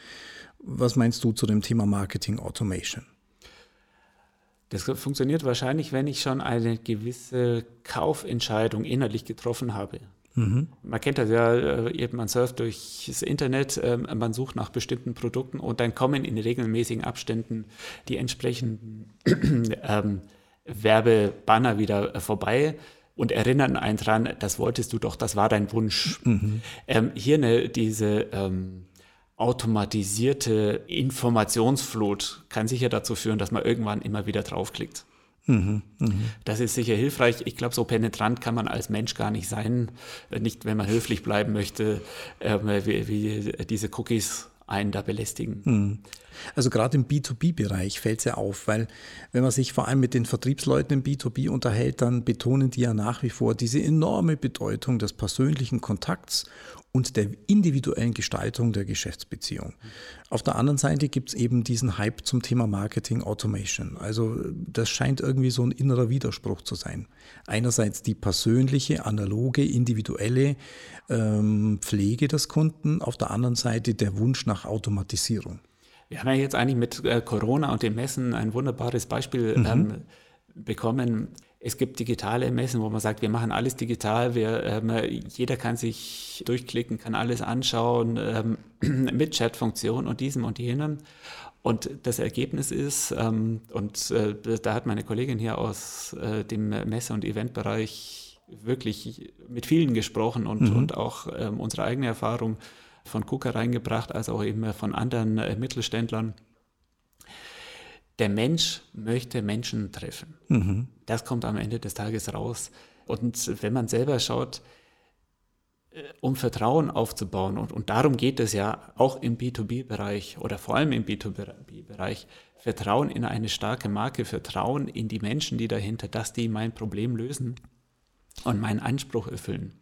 Was meinst du zu dem Thema Marketing Automation? Das funktioniert wahrscheinlich, wenn ich schon eine gewisse Kaufentscheidung innerlich getroffen habe. Mhm. Man kennt das ja, äh, man surft durch das Internet, ähm, man sucht nach bestimmten Produkten und dann kommen in regelmäßigen Abständen die entsprechenden ähm, Werbebanner wieder vorbei und erinnern einen dran, das wolltest du doch, das war dein Wunsch. Mhm. Ähm, hier eine, diese ähm, automatisierte Informationsflut kann sicher dazu führen, dass man irgendwann immer wieder draufklickt. Mhm, mh. Das ist sicher hilfreich. Ich glaube, so penetrant kann man als Mensch gar nicht sein, nicht wenn man höflich bleiben möchte, äh, wie, wie, diese Cookies einen da belästigen. Mhm. Also gerade im B2B-Bereich fällt es ja auf, weil wenn man sich vor allem mit den Vertriebsleuten im B2B unterhält, dann betonen die ja nach wie vor diese enorme Bedeutung des persönlichen Kontakts und der individuellen Gestaltung der Geschäftsbeziehung. Auf der anderen Seite gibt es eben diesen Hype zum Thema Marketing Automation. Also das scheint irgendwie so ein innerer Widerspruch zu sein. Einerseits die persönliche, analoge, individuelle ähm, Pflege des Kunden, auf der anderen Seite der Wunsch nach Automatisierung. Wir haben ja jetzt eigentlich mit äh, Corona und dem Messen ein wunderbares Beispiel mhm. ähm, bekommen. Es gibt digitale Messen, wo man sagt, wir machen alles digital, wir, ähm, jeder kann sich durchklicken, kann alles anschauen ähm, mit Chatfunktion und diesem und jenem. Und das Ergebnis ist, ähm, und äh, da hat meine Kollegin hier aus äh, dem Messe- und Eventbereich wirklich mit vielen gesprochen und, mhm. und auch ähm, unsere eigene Erfahrung von KUKA reingebracht, als auch eben von anderen äh, Mittelständlern. Der Mensch möchte Menschen treffen. Mhm. Das kommt am Ende des Tages raus. Und wenn man selber schaut, äh, um Vertrauen aufzubauen, und, und darum geht es ja auch im B2B-Bereich oder vor allem im B2B-Bereich, Vertrauen in eine starke Marke, Vertrauen in die Menschen, die dahinter, dass die mein Problem lösen und meinen Anspruch erfüllen.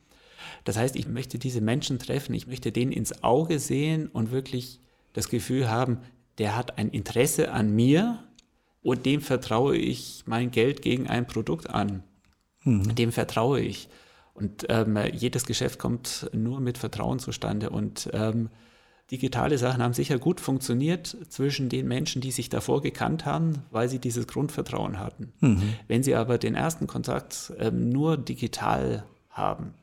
Das heißt, ich möchte diese Menschen treffen, ich möchte denen ins Auge sehen und wirklich das Gefühl haben, der hat ein Interesse an mir und dem vertraue ich mein Geld gegen ein Produkt an. Mhm. Dem vertraue ich. Und ähm, jedes Geschäft kommt nur mit Vertrauen zustande. Und ähm, digitale Sachen haben sicher gut funktioniert zwischen den Menschen, die sich davor gekannt haben, weil sie dieses Grundvertrauen hatten. Mhm. Wenn sie aber den ersten Kontakt ähm, nur digital haben,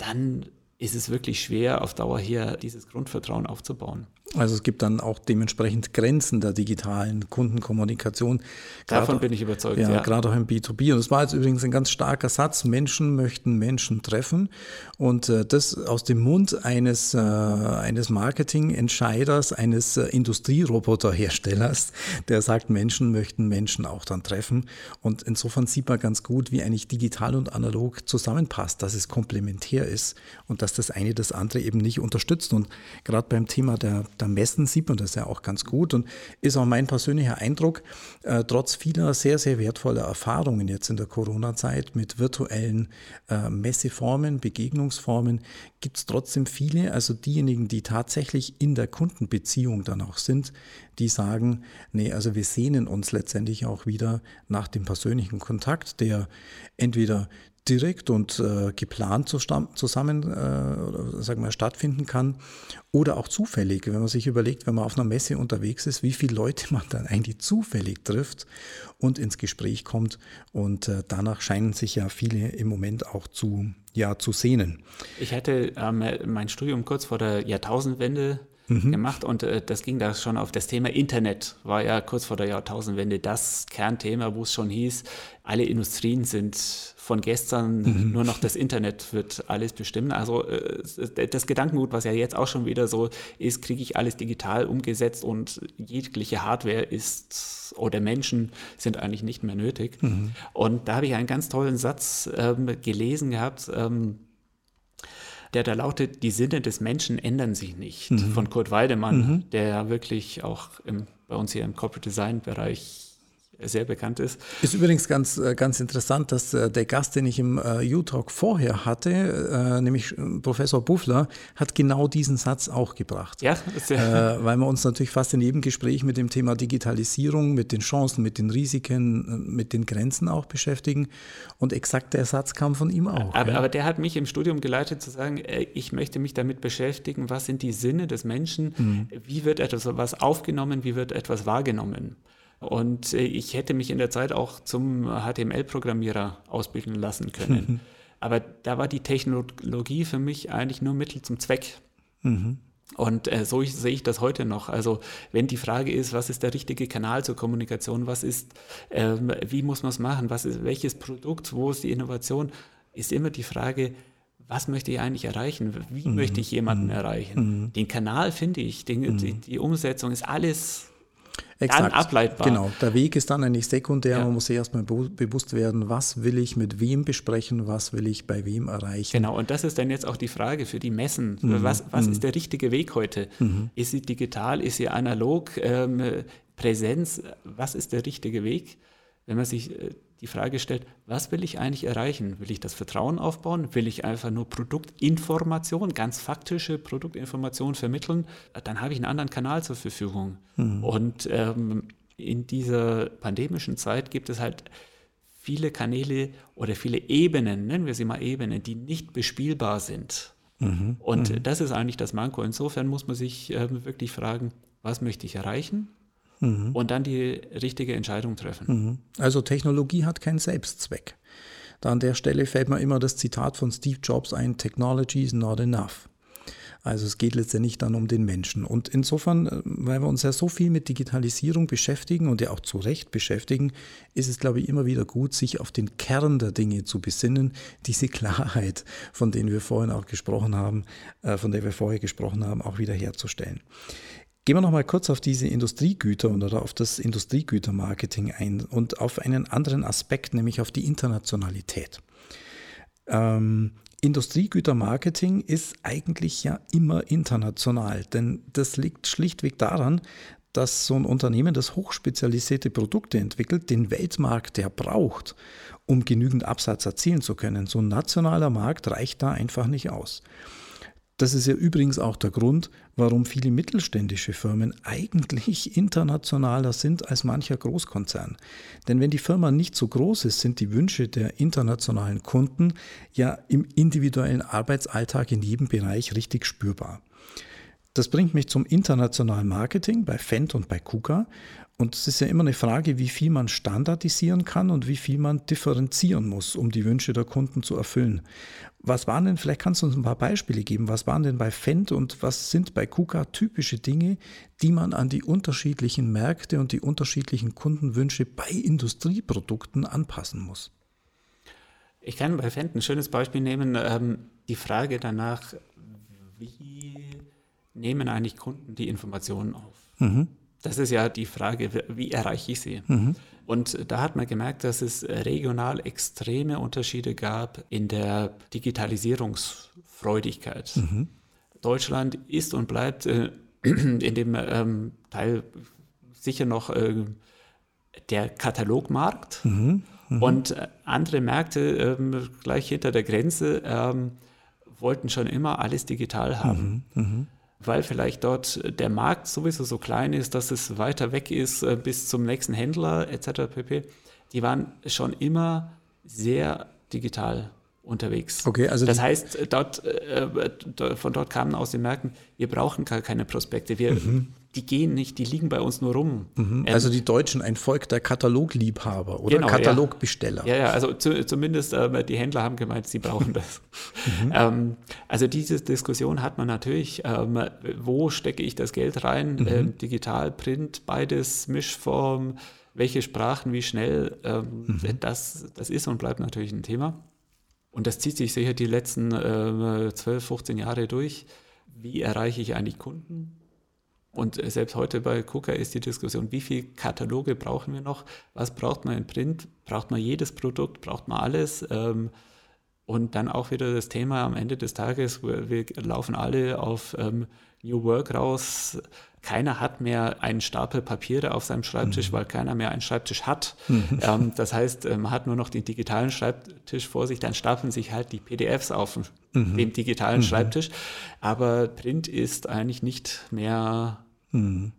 dann ist es wirklich schwer, auf Dauer hier dieses Grundvertrauen aufzubauen. Also es gibt dann auch dementsprechend Grenzen der digitalen Kundenkommunikation. Davon bin ich überzeugt. Ja, ja, gerade auch im B2B. Und das war jetzt übrigens ein ganz starker Satz. Menschen möchten Menschen treffen. Und äh, das aus dem Mund eines, äh, eines Marketingentscheiders, eines äh, Industrieroboterherstellers, der sagt, Menschen möchten Menschen auch dann treffen. Und insofern sieht man ganz gut, wie eigentlich digital und analog zusammenpasst, dass es komplementär ist und dass das eine das andere eben nicht unterstützt. Und gerade beim Thema der der Messen sieht man das ja auch ganz gut und ist auch mein persönlicher Eindruck, äh, trotz vieler sehr, sehr wertvoller Erfahrungen jetzt in der Corona-Zeit mit virtuellen äh, Messeformen, Begegnungsformen, gibt es trotzdem viele, also diejenigen, die tatsächlich in der Kundenbeziehung dann auch sind, die sagen, nee, also wir sehnen uns letztendlich auch wieder nach dem persönlichen Kontakt, der entweder direkt und äh, geplant zusammen äh, sagen wir, stattfinden kann oder auch zufällig, wenn man sich überlegt, wenn man auf einer Messe unterwegs ist, wie viele Leute man dann eigentlich zufällig trifft und ins Gespräch kommt und äh, danach scheinen sich ja viele im Moment auch zu, ja, zu sehnen. Ich hatte ähm, mein Studium kurz vor der Jahrtausendwende mhm. gemacht und äh, das ging da schon auf das Thema Internet, war ja kurz vor der Jahrtausendwende das Kernthema, wo es schon hieß, alle Industrien sind von gestern, mhm. nur noch das Internet wird alles bestimmen. Also äh, das Gedankengut, was ja jetzt auch schon wieder so ist, kriege ich alles digital umgesetzt und jegliche Hardware ist oder Menschen sind eigentlich nicht mehr nötig. Mhm. Und da habe ich einen ganz tollen Satz ähm, gelesen gehabt. Ähm, der da lautet, die Sinne des Menschen ändern sich nicht, mhm. von Kurt Weidemann, mhm. der ja wirklich auch im, bei uns hier im Corporate Design Bereich sehr bekannt ist. Ist übrigens ganz, äh, ganz interessant, dass äh, der Gast, den ich im äh, U-Talk vorher hatte, nämlich Professor Buffler, hat genau diesen Satz auch gebracht. Ja, äh, weil wir uns natürlich fast in jedem Gespräch mit dem Thema Digitalisierung, mit den Chancen, mit den Risiken, mit den Grenzen auch beschäftigen. Und exakt der Satz kam von ihm auch. Aber, ja. aber der hat mich im Studium geleitet zu sagen, ich möchte mich damit beschäftigen, was sind die Sinne des Menschen, mhm. wie wird etwas aufgenommen, wie wird etwas wahrgenommen. Und äh, ich hätte mich in der Zeit auch zum HTML-Programmierer ausbilden lassen können. Aber da war die Technologie für mich eigentlich nur Mittel zum Zweck. Mhm. Und äh, so ich, sehe ich das heute noch. Also wenn die Frage ist, was ist der richtige Kanal zur Kommunikation, was ist, ähm, wie muss man es machen, was ist, welches Produkt, wo ist die Innovation, ist immer die Frage, was möchte ich eigentlich erreichen? Wie mhm. möchte ich jemanden mhm. erreichen? Mhm. Den Kanal finde ich, den, mhm. die, die, Umsetzung ist alles Exakt. dann ableitbar. Genau, der Weg ist dann eigentlich sekundär. Ja. Man muss sich erstmal bewusst werden, was will ich mit wem besprechen, was will ich bei wem erreichen. Genau, und das ist dann jetzt auch die Frage für die Messen. Mhm. Was, was mhm. ist der richtige Weg heute? Mhm. Ist sie digital, ist sie analog, ähm, Präsenz? Was ist der richtige Weg? Wenn man sich äh, die Frage stellt, was will ich eigentlich erreichen? Will ich das Vertrauen aufbauen? Will ich einfach nur Produktinformation, ganz faktische Produktinformation vermitteln? Dann habe ich einen anderen Kanal zur Verfügung. Mhm. Und ähm, in dieser pandemischen Zeit gibt es halt viele Kanäle oder viele Ebenen, nennen wir sie mal Ebenen, die nicht bespielbar sind. Mhm. Und mhm. das ist eigentlich das Manko. Insofern muss man sich äh, wirklich fragen, was möchte ich erreichen? Mhm. und dann die richtige Entscheidung treffen. Mhm. Also Technologie hat keinen Selbstzweck. Da an der Stelle fällt mir immer das Zitat von Steve Jobs ein, Technology is not enough. Also es geht letztendlich dann um den Menschen. Und insofern, äh, weil wir uns ja so viel mit Digitalisierung beschäftigen und ja auch zu Recht beschäftigen, ist es, glaube ich, immer wieder gut, sich auf den Kern der Dinge zu besinnen, diese Klarheit, von denen wir vorhin auch gesprochen haben, äh, von der wir vorher gesprochen haben, auch wieder herzustellen. Gehen wir noch mal kurz auf diese Industriegüter oder auf das Industriegütermarketing ein und auf einen anderen Aspekt, nämlich auf die Internationalität. Ähm, Industriegütermarketing ist eigentlich ja immer international, denn das liegt schlichtweg daran, dass so ein Unternehmen, das hochspezialisierte Produkte entwickelt, den Weltmarkt, der braucht, um genügend Absatz erzielen zu können. So ein nationaler Markt reicht da einfach nicht aus. Das ist ja übrigens auch der Grund, warum viele mittelständische Firmen eigentlich internationaler sind als mancher Großkonzern. Denn wenn die Firma nicht so groß ist, sind die Wünsche der internationalen Kunden ja im individuellen Arbeitsalltag in jedem Bereich richtig spürbar. Das bringt mich zum internationalen Marketing bei Fendt und bei KUKA. Und es ist ja immer eine Frage, wie viel man standardisieren kann und wie viel man differenzieren muss, um die Wünsche der Kunden zu erfüllen. Was waren denn, vielleicht kannst du uns ein paar Beispiele geben, was waren denn bei Fendt und was sind bei KUKA typische Dinge, die man an die unterschiedlichen Märkte und die unterschiedlichen Kundenwünsche bei Industrieprodukten anpassen muss? Ich kann bei Fendt ein schönes Beispiel nehmen, ähm, die Frage danach, wie nehmen eigentlich Kunden die Informationen auf? Mhm. Das ist ja die Frage, wie erreiche ich sie? Mhm. Und da hat man gemerkt, dass es regional extreme Unterschiede gab in der Digitalisierungsfreudigkeit. Mhm. Deutschland ist und bleibt äh, in dem ähm, Teil sicher noch äh, der Katalogmarkt mhm, mh. und äh, andere Märkte ähm, gleich hinter der Grenze ähm, wollten schon immer alles digital haben. Weil vielleicht dort der Markt sowieso so klein ist, dass es weiter weg ist äh, bis zum nächsten Händler etc. pp. Die waren schon immer sehr digital unterwegs. Okay, also das heißt, dort, äh, von dort kamen aus den Märkten, wir brauchen gar keine Prospekte, wir, mhm. Die gehen nicht, die liegen bei uns nur rum. Mhm. Ähm, also die Deutschen ein Volk der Katalogliebhaber oder genau, Katalogbesteller. Ja, ja, also zu, zumindest äh, die Händler haben gemeint, sie brauchen das. mhm. ähm, also diese Diskussion hat man natürlich, ähm, wo stecke ich das Geld rein, mhm. ähm, digital, Print, beides, Mischform, welche Sprachen, wie schnell, ähm, mhm. das, das ist und bleibt natürlich ein Thema. Und das zieht sich sicher die letzten äh, 12, 15 Jahre durch. Wie erreiche ich eigentlich Kunden? Und äh, selbst heute bei KUKA ist die Diskussion, wie viele Kataloge brauchen wir noch? Was braucht man in Print? Braucht man jedes Produkt? Braucht man alles? Ähm, und dann auch wieder das Thema am Ende des Tages, wir, laufen alle auf ähm, New Work raus. Keiner hat mehr einen Stapel Papiere auf seinem Schreibtisch, mhm. weil keiner mehr einen Schreibtisch hat. Mhm. Ähm, das heißt, äh, man hat nur noch den digitalen Schreibtisch vor sich, dann stapeln sich halt die PDFs auf mhm. dem digitalen mhm. Schreibtisch. Aber Print ist eigentlich nicht mehr mhm.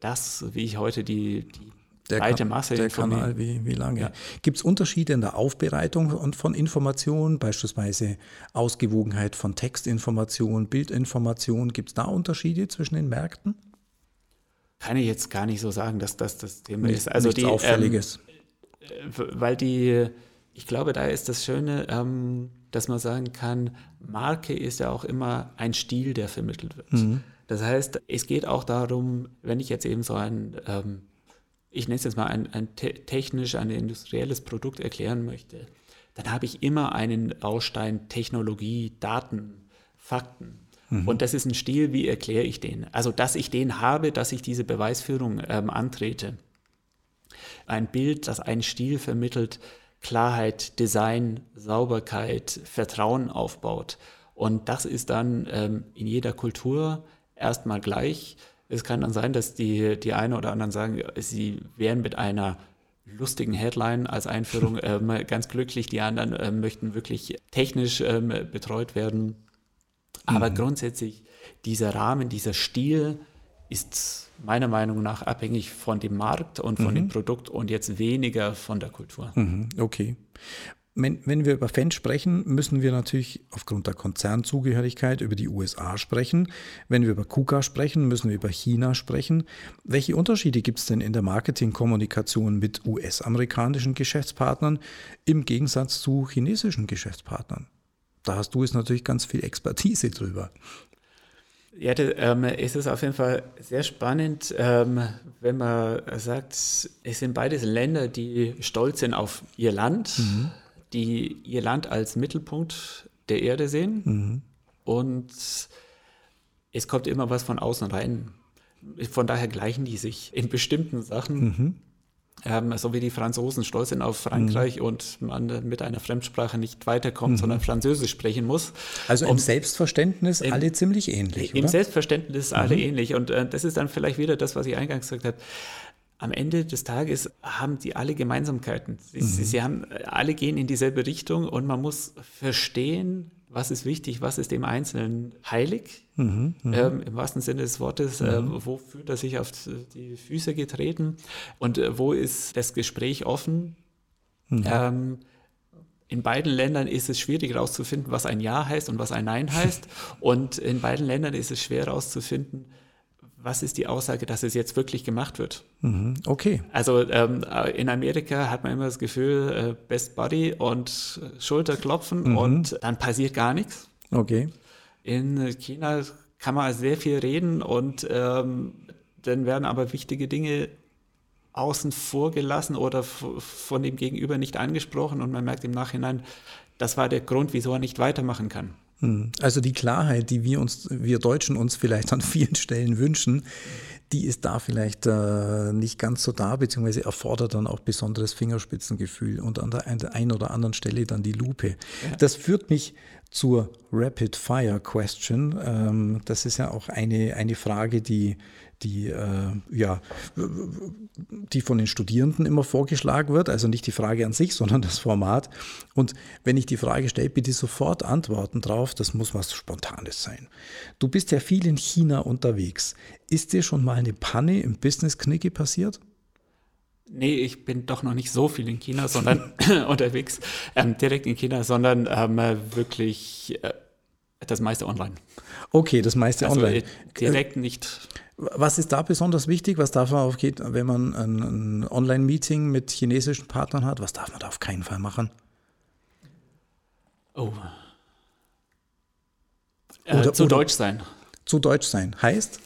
das, wie ich heute die, die der breite Masse der Kanal, wie, wie lange. Ja. Gibt es Unterschiede in der Aufbereitung von Informationen, beispielsweise Ausgewogenheit von Textinformationen, Bildinformationen? Gibt es da Unterschiede zwischen den Märkten? Kann ich jetzt gar nicht so sagen, dass das das Thema nicht, ist. Also nichts die, Auffälliges. Ähm, weil die, ich glaube, da ist das Schöne, ähm, dass man sagen kann, Marke ist ja auch immer ein Stil, der vermittelt wird. Mhm. Das heißt, es geht auch darum, wenn ich jetzt eben so ein ähm, ich nenne es jetzt mal ein, ein technisch, ein industrielles Produkt erklären möchte, dann habe ich immer einen Baustein Technologie, Daten, Fakten. Mhm. Und das ist ein Stil, wie erkläre ich den? Also, dass ich den habe, dass ich diese Beweisführung ähm, antrete. Ein Bild, das einen Stil vermittelt, Klarheit, Design, Sauberkeit, Vertrauen aufbaut. Und das ist dann ähm, in jeder Kultur erstmal gleich. Es kann dann sein, dass die, die eine oder anderen sagen, sie wären mit einer lustigen Headline als Einführung ähm, ganz glücklich. Die anderen ähm, möchten wirklich technisch ähm, betreut werden. Aber mhm. grundsätzlich dieser Rahmen, dieser Stil ist meiner Meinung nach abhängig von dem Markt und von mhm. dem Produkt und jetzt weniger von der Kultur. Mhm. Okay. Wenn, wenn wir über Fans sprechen, müssen wir natürlich aufgrund der Konzernzugehörigkeit über die USA sprechen. Wenn wir über KUKA sprechen, müssen wir über China sprechen. Welche Unterschiede gibt es denn in der Marketingkommunikation mit US-amerikanischen Geschäftspartnern im Gegensatz zu chinesischen Geschäftspartnern? Da hast du jetzt natürlich ganz viel Expertise drüber. Ja, das, ähm, es ist auf jeden Fall sehr spannend, ähm, wenn man sagt, es sind beides Länder, die stolz sind auf ihr Land. Mhm die ihr Land als Mittelpunkt der Erde sehen mhm. und es kommt immer was von außen rein. Von daher gleichen die sich in bestimmten Sachen. Mhm. Ähm, so wie die Franzosen stolz sind auf Frankreich mhm. und man mit einer Fremdsprache nicht weiterkommt, mhm. sondern Französisch sprechen muss. Also im um, Selbstverständnis im, alle ziemlich ähnlich. Im oder? Selbstverständnis alle mhm. ähnlich. Und äh, das ist dann vielleicht wieder das, was ich eingangs gesagt habe am Ende des Tages haben die alle Gemeinsamkeiten. Sie, mhm. sie, haben, alle gehen in dieselbe Richtung und man muss verstehen, was ist wichtig, was ist dem Einzelnen heilig, mhm, mhm. ähm, im wahrsten Sinne des Wortes, äh, mhm. wo fühlt er sich auf die Füße getreten und äh, wo ist das Gespräch offen. Mhm. Ähm, in beiden Ländern ist es schwierig herauszufinden, was ein Ja heißt und was ein Nein heißt. und in beiden Ländern ist es schwer herauszufinden, was ist die Aussage, dass es jetzt wirklich gemacht wird? Mhm, okay. Also ähm, in Amerika hat man immer das Gefühl, äh, Best Body und Schulter klopfen mhm. und dann passiert gar nichts. Okay. In China kann man sehr viel reden und ähm, dann werden aber wichtige Dinge außen vor gelassen oder von dem Gegenüber nicht angesprochen und man merkt im Nachhinein, das war der Grund, wieso er nicht weitermachen kann. Hm. Also die Klarheit, die wir uns, wir Deutschen uns vielleicht an vielen Stellen wünschen, die ist da vielleicht äh, nicht ganz so da, beziehungsweise erfordert dann auch besonderes Fingerspitzengefühl und an der einen oder anderen Stelle dann die Lupe. Ja. Das führt mich zur Rapid Fire Question. Ähm, das ist ja auch eine, eine Frage, die die, äh, ja, die von den Studierenden immer vorgeschlagen wird. Also nicht die Frage an sich, sondern das Format. Und wenn ich die Frage stelle, bitte sofort antworten drauf. Das muss was Spontanes sein. Du bist ja viel in China unterwegs. Ist dir schon mal eine Panne im Business-Knicke passiert? Nee, ich bin doch noch nicht so viel in China, sondern unterwegs, ähm, direkt in China, sondern ähm, wirklich äh, das meiste online. Okay, das meiste also online. Direkt nicht. Was ist da besonders wichtig? Was darf man auf, wenn man ein, Online-Meeting mit chinesischen Partnern hat? Was darf man da auf keinen Fall machen? Oh. Äh, oder, zu oder deutsch sein. Zu deutsch sein. Heißt?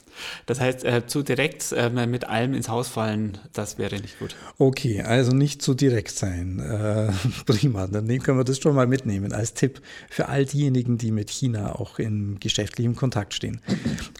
Das heißt, äh, zu direkt äh, mit allem ins Haus fallen, das wäre nicht gut. Okay, also nicht zu direkt sein. Äh, prima, dann können wir das schon mal mitnehmen als Tipp für all diejenigen, die mit China auch in geschäftlichem Kontakt stehen.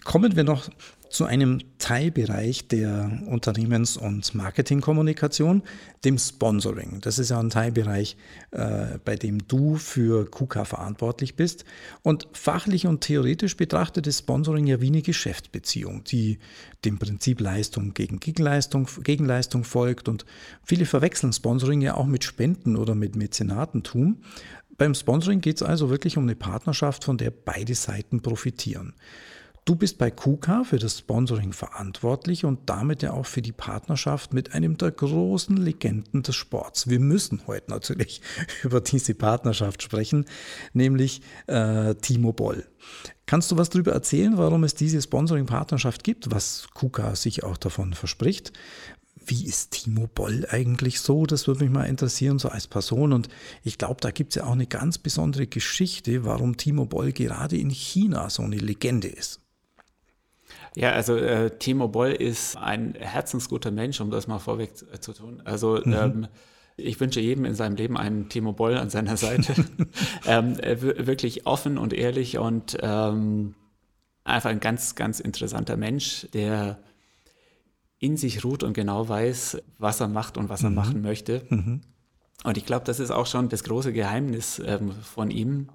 Kommen wir noch zu einem Teilbereich der Unternehmens- und Marketingkommunikation, dem Sponsoring. Das ist ja ein Teilbereich, äh, bei dem du für KUKA verantwortlich bist. Und fachlich und theoretisch betrachtet ist Sponsoring ja wie eine Geschäftsbeziehung, die dem Prinzip Leistung gegen Gegenleistung, Gegenleistung folgt. Und viele verwechseln Sponsoring ja auch mit Spenden oder mit Mäzenatentum. Beim Sponsoring geht es also wirklich um eine Partnerschaft, von der beide Seiten profitieren. Du bist bei KUKA für das Sponsoring verantwortlich und damit ja auch für die Partnerschaft mit einem der großen Legenden des Sports. Wir müssen heute natürlich über diese Partnerschaft sprechen, nämlich äh, Timo Boll. Kannst du was darüber erzählen, warum es diese Sponsoring-Partnerschaft gibt, was KUKA sich auch davon verspricht? Wie ist Timo Boll eigentlich so? Das würde mich mal interessieren, so als Person. Und ich glaube, da gibt es ja auch eine ganz besondere Geschichte, warum Timo Boll gerade in China so eine Legende ist. Ja, also äh, Timo Boll ist ein herzensguter Mensch, um das mal vorweg äh, zu tun. Also mhm. ähm, ich wünsche jedem in seinem Leben einen Timo Boll an seiner Seite. ähm, äh, wirklich offen und ehrlich und ähm, einfach ein ganz, ganz interessanter Mensch, der in sich ruht und genau weiß, was er macht und was mhm. er machen möchte. Mhm. Und ich glaube, das ist auch schon das große Geheimnis ähm, von ihm,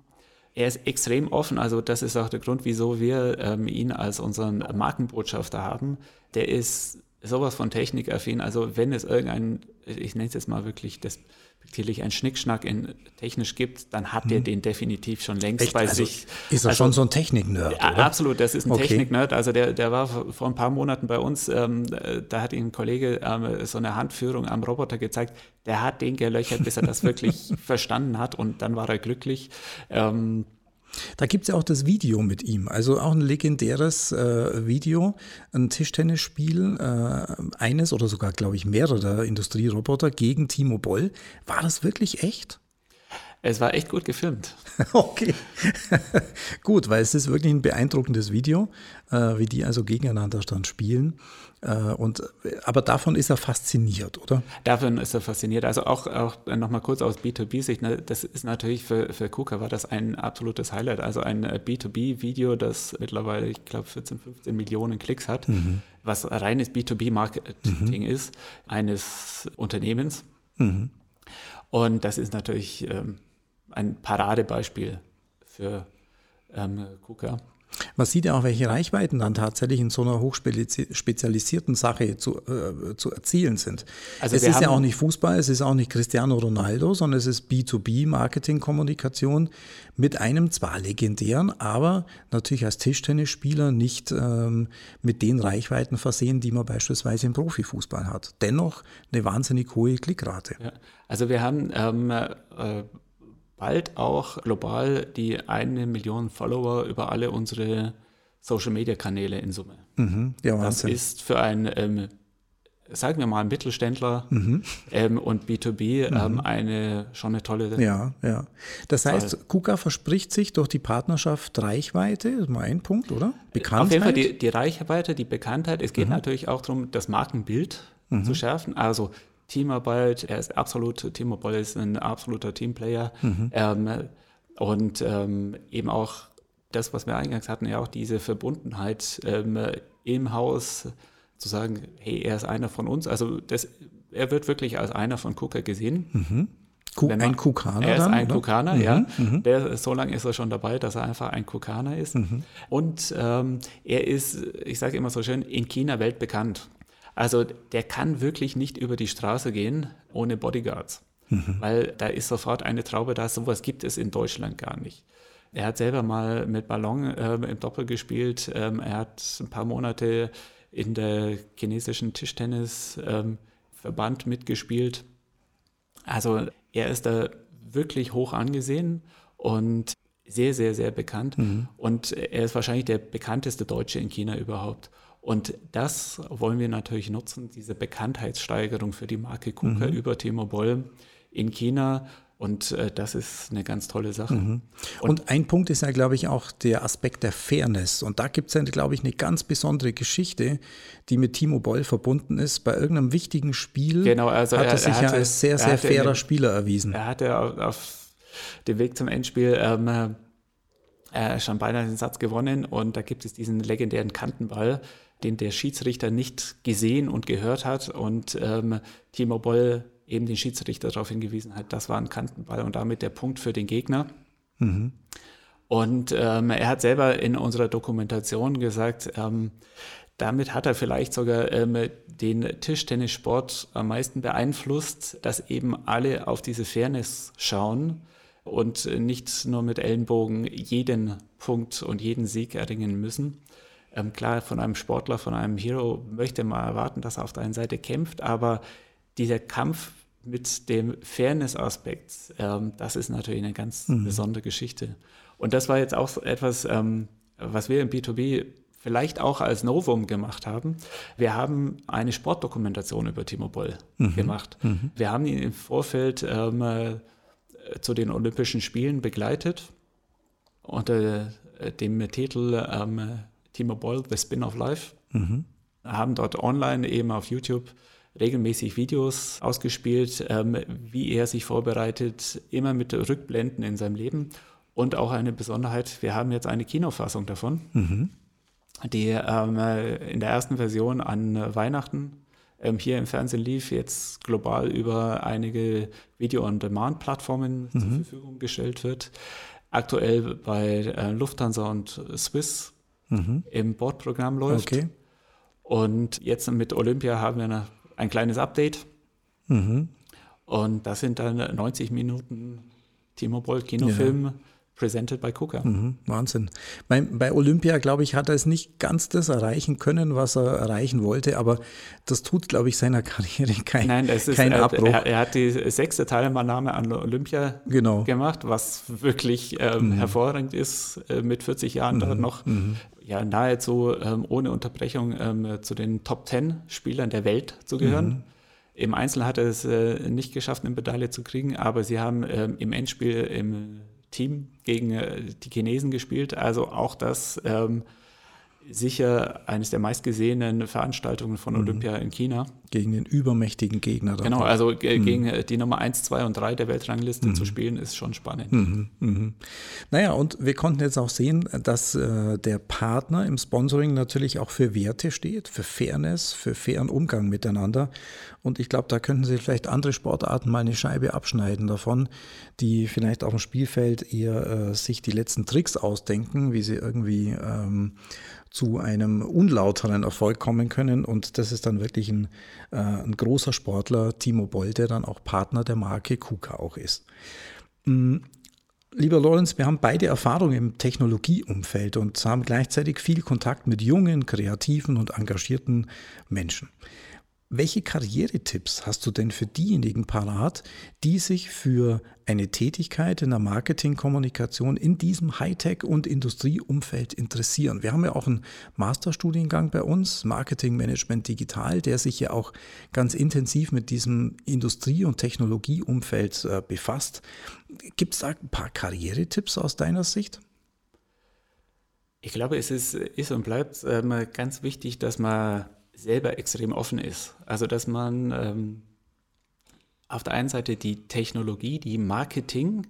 er ist extrem offen, also das ist auch der Grund, wieso wir ähm, ihn als unseren Markenbotschafter haben. Der ist sowas von technikaffin, also wenn es irgendein, ich nenne es jetzt mal wirklich das despektierlich ein Schnickschnack in technisch gibt, dann hat er mhm. den definitiv schon längst Echt? bei also sich. Ist er also, schon so ein Technik-Nerd? Ja, absolut, das ist ein okay. Technik-Nerd. Also der, der war vor ein paar Monaten bei uns, ähm, da hat ihm ein Kollege ähm, so eine Handführung am Roboter gezeigt. Der hat den gelöchert, bis er das wirklich verstanden hat und dann war er glücklich. Ähm, da gibt es ja auch das Video mit ihm, also auch ein legendäres äh, Video, ein Tischtennisspiel, äh, eines oder sogar, glaube ich, mehrere Industrieroboter gegen Timo Boll. War das wirklich echt? Es war echt gut gefilmt. okay. gut, weil es ist wirklich ein beeindruckendes Video, äh, wie die also gegeneinander dann spielen. Äh, und, aber davon ist er fasziniert, oder? Davon ist er fasziniert. Also auch, auch nochmal kurz aus B2B-Sicht, ne, das ist natürlich für, für KUKA war das ein absolutes Highlight. Also ein äh, B2B-Video, das mittlerweile, ich glaube, 14, 15 Millionen Klicks hat, mhm. was reines B2B-Marketing mhm. ist, eines Unternehmens. Mhm. Und das ist natürlich ähm, ein Paradebeispiel für ähm, KUKA. Man sieht ja auch, welche Reichweiten dann tatsächlich in so einer hochspezialisierten Sache zu, äh, zu erzielen sind. Also es ist ja auch nicht Fußball, es ist auch nicht Cristiano Ronaldo, sondern es ist B2B-Marketing-Kommunikation mit einem zwar legendären, aber natürlich als Tischtennisspieler nicht ähm, mit den Reichweiten versehen, die man beispielsweise im Profifußball hat. Dennoch eine wahnsinnig hohe Klickrate. Ja. Also wir haben ähm, äh, bald auch global die eine Million Follower über alle unsere Social-Media-Kanäle in Summe. Mhm, ja, das ist für einen, ähm, sagen wir mal, Mittelständler mhm. ähm, und B2B ähm, mhm. eine schon eine tolle. Ja, ja. Das heißt, Zahl. KUKA verspricht sich durch die Partnerschaft Reichweite, das ist mal ein Punkt, oder? Bekanntheit. Auf jeden Fall die, die Reichweite, die Bekanntheit. Es geht mhm. natürlich auch darum, das Markenbild mhm. zu schärfen. Also Teamarbeit. Er ist absolut, Timo Boll ist ein absoluter Teamplayer. Mhm. Ähm, und ähm, eben auch das, was wir eingangs hatten, ja auch diese Verbundenheit ähm, im Haus, zu sagen, hey, er ist einer von uns. Also das, er wird wirklich als einer von Kuka gesehen. Mhm. Man, ein Kukaner. Er ist dann, ein oder? Kukaner, mhm, ja. Mhm. Der, so lange ist er schon dabei, dass er einfach ein Kukaner ist. Mhm. Und ähm, er ist, ich sage immer so schön, in China weltbekannt. Also der kann wirklich nicht über die Straße gehen ohne Bodyguards. Mhm. Weil da ist sofort eine Traube da. Sowas gibt es in Deutschland gar nicht. Er hat selber mal mit Ballon ähm, im Doppel gespielt. Ähm, er hat ein paar Monate in der chinesischen Tischtennisverband ähm, mitgespielt. Also er ist da wirklich hoch angesehen und sehr, sehr, sehr bekannt. Mhm. Und er ist wahrscheinlich der bekannteste Deutsche in China überhaupt. Und das wollen wir natürlich nutzen, diese Bekanntheitssteigerung für die Marke KUKA Mhm. über Timo Boll in China. Und äh, das ist eine ganz tolle Sache. Mhm. Und, ein Punkt ist ja, glaube ich, auch der Aspekt der Fairness. Und da gibt es ja, glaube ich, eine ganz besondere Geschichte, die mit Timo Boll verbunden ist. Bei irgendeinem wichtigen Spiel Genau, also hat er, er- sich er ja hatte- als sehr, sehr hatte fairer dem- Spieler erwiesen. Er hatte auf, auf dem Weg zum Endspiel ähm, äh, schon beinahe den Satz gewonnen und da gibt es diesen legendären Kantenball, den der Schiedsrichter nicht gesehen und gehört hat und ähm, Timo Boll eben den Schiedsrichter darauf hingewiesen hat, das war ein Kantenball und damit der Punkt für den Gegner. Und ähm, er hat selber in unserer Dokumentation gesagt, ähm, damit hat er vielleicht sogar ähm, den Tischtennissport am meisten beeinflusst, dass eben alle auf diese Fairness schauen und nicht nur mit Ellenbogen jeden Punkt und jeden Sieg erringen müssen. Ähm, klar, von einem Sportler, von einem Hero möchte man erwarten, dass er auf der einen Seite kämpft, aber dieser Kampf mit dem Fairness-Aspekt, ähm, das ist natürlich eine ganz besondere Geschichte. Und das war jetzt auch etwas, ähm, was wir im B2B vielleicht auch als Novum gemacht haben. Wir haben eine Sportdokumentation über Timo Boll gemacht. Wir haben ihn im Vorfeld ähm, äh, zu den Olympischen Spielen begleitet unter äh, dem Titel ähm, Timo Boll, The Spin of Life. Haben dort online eben auf YouTube regelmäßig Videos ausgespielt, ähm, wie er sich vorbereitet, immer mit Rückblenden in seinem Leben. Und auch eine Besonderheit, wir haben jetzt eine Kinofassung davon, die ähm, äh, in der ersten Version an äh, Weihnachten ähm, hier im Fernsehen lief, jetzt global über einige Video-on-Demand-Plattformen zur Verfügung gestellt wird. Aktuell bei äh, Lufthansa und Swiss im Bordprogramm läuft. Okay. Und jetzt mit Olympia haben wir eine, ein kleines Update. Und das sind dann 90 Minuten Timo Boll Kinofilm, presented by KUKA. Mhm, Wahnsinn. Bei, bei Olympia, glaube ich, hat er es nicht ganz das erreichen können, was er erreichen wollte, aber das tut, glaube ich, seiner Karriere kein, Nein, es ist, kein er, Abbruch. er, er hat die sechste Teilnahme an Olympia Genau. gemacht, was wirklich ähm, hervorragend ist, äh, mit 40 Jahren dort noch ja, nahezu ähm, ohne Unterbrechung ähm, zu den Top 10 Spielern der Welt zu gehören. Im Einzel hat er es äh, nicht geschafft, eine Medaille zu kriegen, aber sie haben ähm, im Endspiel im Team gegen äh, die Chinesen gespielt. Also auch das ähm, sicher eines der meistgesehenen Veranstaltungen von Olympia in China. Gegen den übermächtigen Gegner. dann Genau, also äh, gegen äh, die Nummer 1, 2 und 3 der Weltrangliste zu spielen, ist schon spannend. Naja, und wir konnten jetzt auch sehen, dass äh, der Partner im Sponsoring natürlich auch für Werte steht, für Fairness, für fairen Umgang miteinander. Und ich glaube, da könnten Sie vielleicht andere Sportarten mal eine Scheibe abschneiden davon, die vielleicht auf dem Spielfeld eher äh, sich die letzten Tricks ausdenken, wie sie irgendwie ähm, zu einem unlauteren Erfolg kommen können. Und das ist dann wirklich ein, äh, ein großer Sportler, Timo Boll, der dann auch Partner der Marke KUKA auch ist. Lieber Lorenz, wir haben beide Erfahrung im Technologieumfeld und haben gleichzeitig viel Kontakt mit jungen, kreativen und engagierten Menschen. Welche Karrieretipps hast du denn für diejenigen parat, die sich für eine Tätigkeit in der Marketingkommunikation in diesem Hightech- und Industrieumfeld interessieren? Wir haben ja auch einen Masterstudiengang bei uns, Marketing Management Digital, der sich ja auch ganz intensiv mit diesem Industrie- und Technologieumfeld äh, befasst. Gibt es da ein paar Karrieretipps aus deiner Sicht? Ich glaube, es ist, ist und bleibt ähm, ganz wichtig, dass man selber extrem offen ist. Also, dass man ähm, auf der einen Seite die Technologie, die Marketing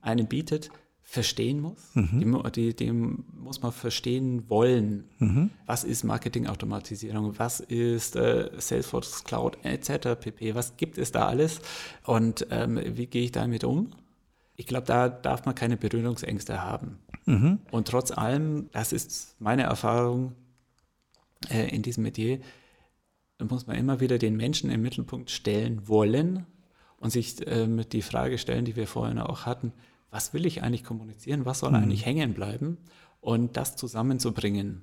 einem bietet, verstehen muss. Mhm. Die, die, die, muss man verstehen wollen. Mhm. Was ist Marketingautomatisierung? Was ist äh, Salesforce Cloud etc. pp. Was gibt es da alles? Und ähm, wie gehe ich damit um? Ich glaube, da darf man keine Berührungsängste haben. Mhm. Und trotz allem, das ist meine Erfahrung äh, in diesem Metier, muss man immer wieder den Menschen im Mittelpunkt stellen wollen und sich ähm, die Frage stellen, die wir vorhin auch hatten, was will ich eigentlich kommunizieren, was soll mhm. eigentlich hängen bleiben und das zusammenzubringen.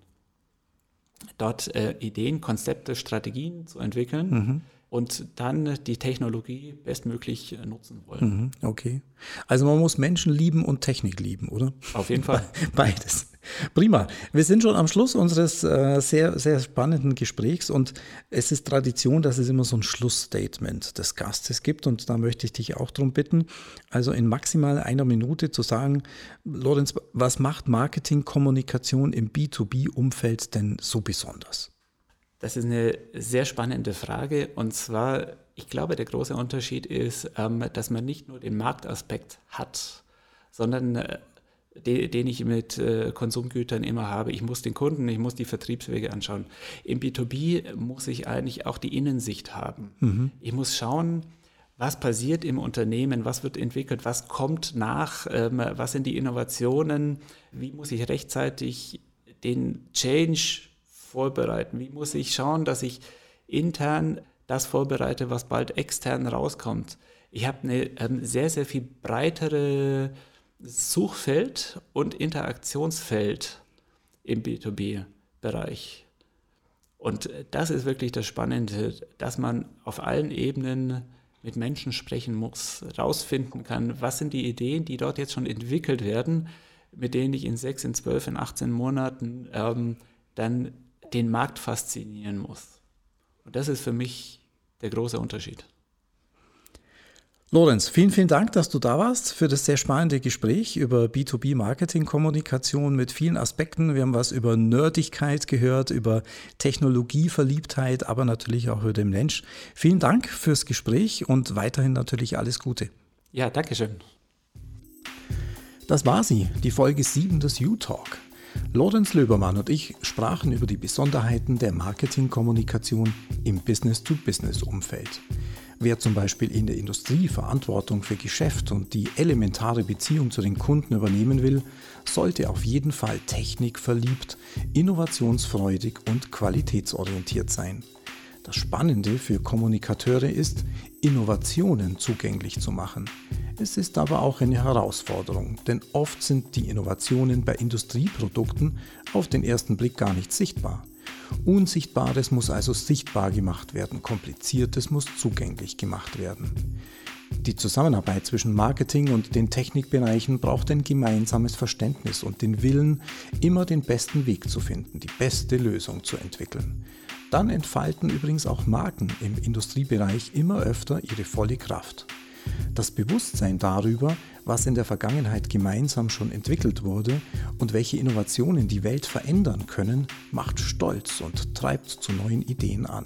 Dort äh, Ideen, Konzepte, Strategien zu entwickeln. Mhm und dann die Technologie bestmöglich äh, nutzen wollen. Mhm, okay. Also man muss Menschen lieben und Technik lieben, oder? Auf jeden Fall. Beides. Prima. Wir sind schon am Schluss unseres äh, sehr, sehr spannenden Gesprächs und es ist Tradition, dass es immer so ein Schlussstatement des Gastes gibt und da möchte ich dich auch darum bitten, also in maximal einer Minute zu sagen, Lorenz, was macht Marketingkommunikation im B2B-Umfeld denn so besonders? Das ist eine sehr spannende Frage. Und zwar, ich glaube, der große Unterschied ist, ähm, dass man nicht nur den Marktaspekt hat, sondern den, ich mit äh, Konsumgütern immer habe. Ich muss den Kunden, ich muss die Vertriebswege anschauen. Im B2B muss ich eigentlich auch die Innensicht haben. Mhm. Ich muss schauen, was passiert im Unternehmen, was wird entwickelt, was kommt nach, ähm, was sind die Innovationen, wie muss ich rechtzeitig den Change vorbereiten? Wie muss ich schauen, dass ich intern das vorbereite, was bald extern rauskommt? Ich habe eine ähm, sehr, sehr viel breitere Suchfeld und Interaktionsfeld im B2B-Bereich. Und das ist wirklich das Spannende, dass man auf allen Ebenen mit Menschen sprechen muss, rausfinden kann, was sind die Ideen, die dort jetzt schon entwickelt werden, mit denen ich in sechs, in zwölf, in 18 Monaten ähm, dann den Markt faszinieren muss. Und das ist für mich der große Unterschied. Lorenz, vielen, vielen Dank, dass du da warst für das sehr spannende Gespräch über B2B-Marketing-Kommunikation mit vielen Aspekten. Wir haben was über Nerdigkeit gehört, über Technologieverliebtheit, aber natürlich auch über den Mensch. Vielen Dank fürs Gespräch und weiterhin natürlich alles Gute. Ja, danke schön. Das war sie, die Folge 7 des U-Talk. Lorenz Löbermann und ich sprachen über die Besonderheiten der Marketingkommunikation im Business-to-Business-Umfeld. Wer zum Beispiel in der Industrie Verantwortung für Geschäft und die elementare Beziehung zu den Kunden übernehmen will, sollte auf jeden Fall technikverliebt, innovationsfreudig und qualitätsorientiert sein. Das Spannende für Kommunikateure ist, Innovationen zugänglich zu machen. Es ist aber auch eine Herausforderung, denn oft sind die Innovationen bei Industrieprodukten auf den ersten Blick gar nicht sichtbar. Unsichtbares muss also sichtbar gemacht werden, Kompliziertes muss zugänglich gemacht werden. Die Zusammenarbeit zwischen Marketing und den Technikbereichen braucht ein gemeinsames Verständnis und den Willen, immer den besten Weg zu finden, die beste Lösung zu entwickeln. Dann entfalten übrigens auch Marken im Industriebereich immer öfter ihre volle Kraft. Das Bewusstsein darüber, was in der Vergangenheit gemeinsam schon entwickelt wurde und welche Innovationen die Welt verändern können, macht stolz und treibt zu neuen Ideen an.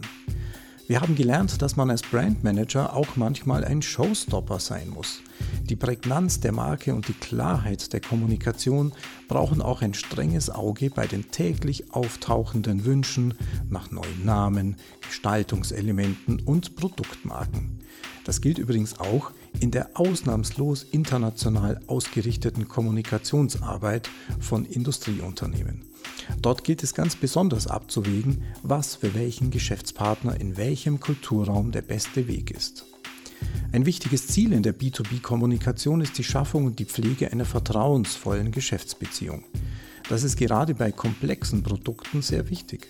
Wir haben gelernt, dass man als Brandmanager auch manchmal ein Showstopper sein muss. Die Prägnanz der Marke und die Klarheit der Kommunikation brauchen auch ein strenges Auge bei den täglich auftauchenden Wünschen nach neuen Namen, Gestaltungselementen und Produktmarken. Das gilt übrigens auch in der ausnahmslos international ausgerichteten Kommunikationsarbeit von Industrieunternehmen. Dort gilt es ganz besonders abzuwägen, was für welchen Geschäftspartner in welchem Kulturraum der beste Weg ist. Ein wichtiges Ziel in der B2B-Kommunikation ist die Schaffung und die Pflege einer vertrauensvollen Geschäftsbeziehung. Das ist gerade bei komplexen Produkten sehr wichtig.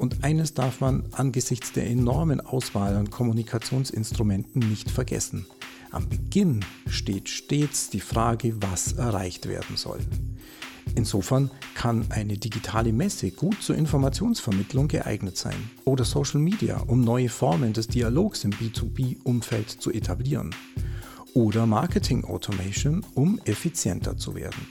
Und eines darf man angesichts der enormen Auswahl an Kommunikationsinstrumenten nicht vergessen. Am Beginn steht stets die Frage, was erreicht werden soll. Insofern kann eine digitale Messe gut zur Informationsvermittlung geeignet sein oder Social Media, um neue Formen des Dialogs im B2B-Umfeld zu etablieren oder Marketing Automation, um effizienter zu werden.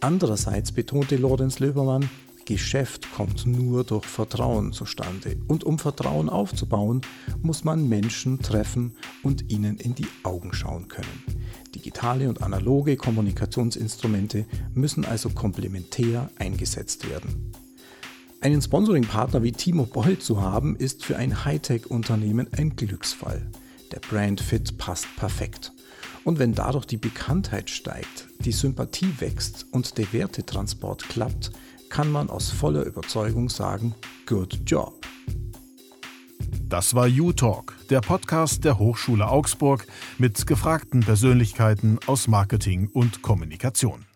Andererseits betonte Lorenz Löbermann, Geschäft kommt nur durch Vertrauen zustande. Und um Vertrauen aufzubauen, muss man Menschen treffen und ihnen in die Augen schauen können. Digitale und analoge Kommunikationsinstrumente müssen also komplementär eingesetzt werden. Einen Sponsoring-Partner wie Timo Boll zu haben, ist für ein Hightech-Unternehmen ein Glücksfall. Der Brand-Fit passt perfekt. Und wenn dadurch die Bekanntheit steigt, die Sympathie wächst und der Wertetransport klappt, kann man aus voller Überzeugung sagen, good job. Das war U-Talk, der Podcast der Hochschule Augsburg mit gefragten Persönlichkeiten aus Marketing und Kommunikation.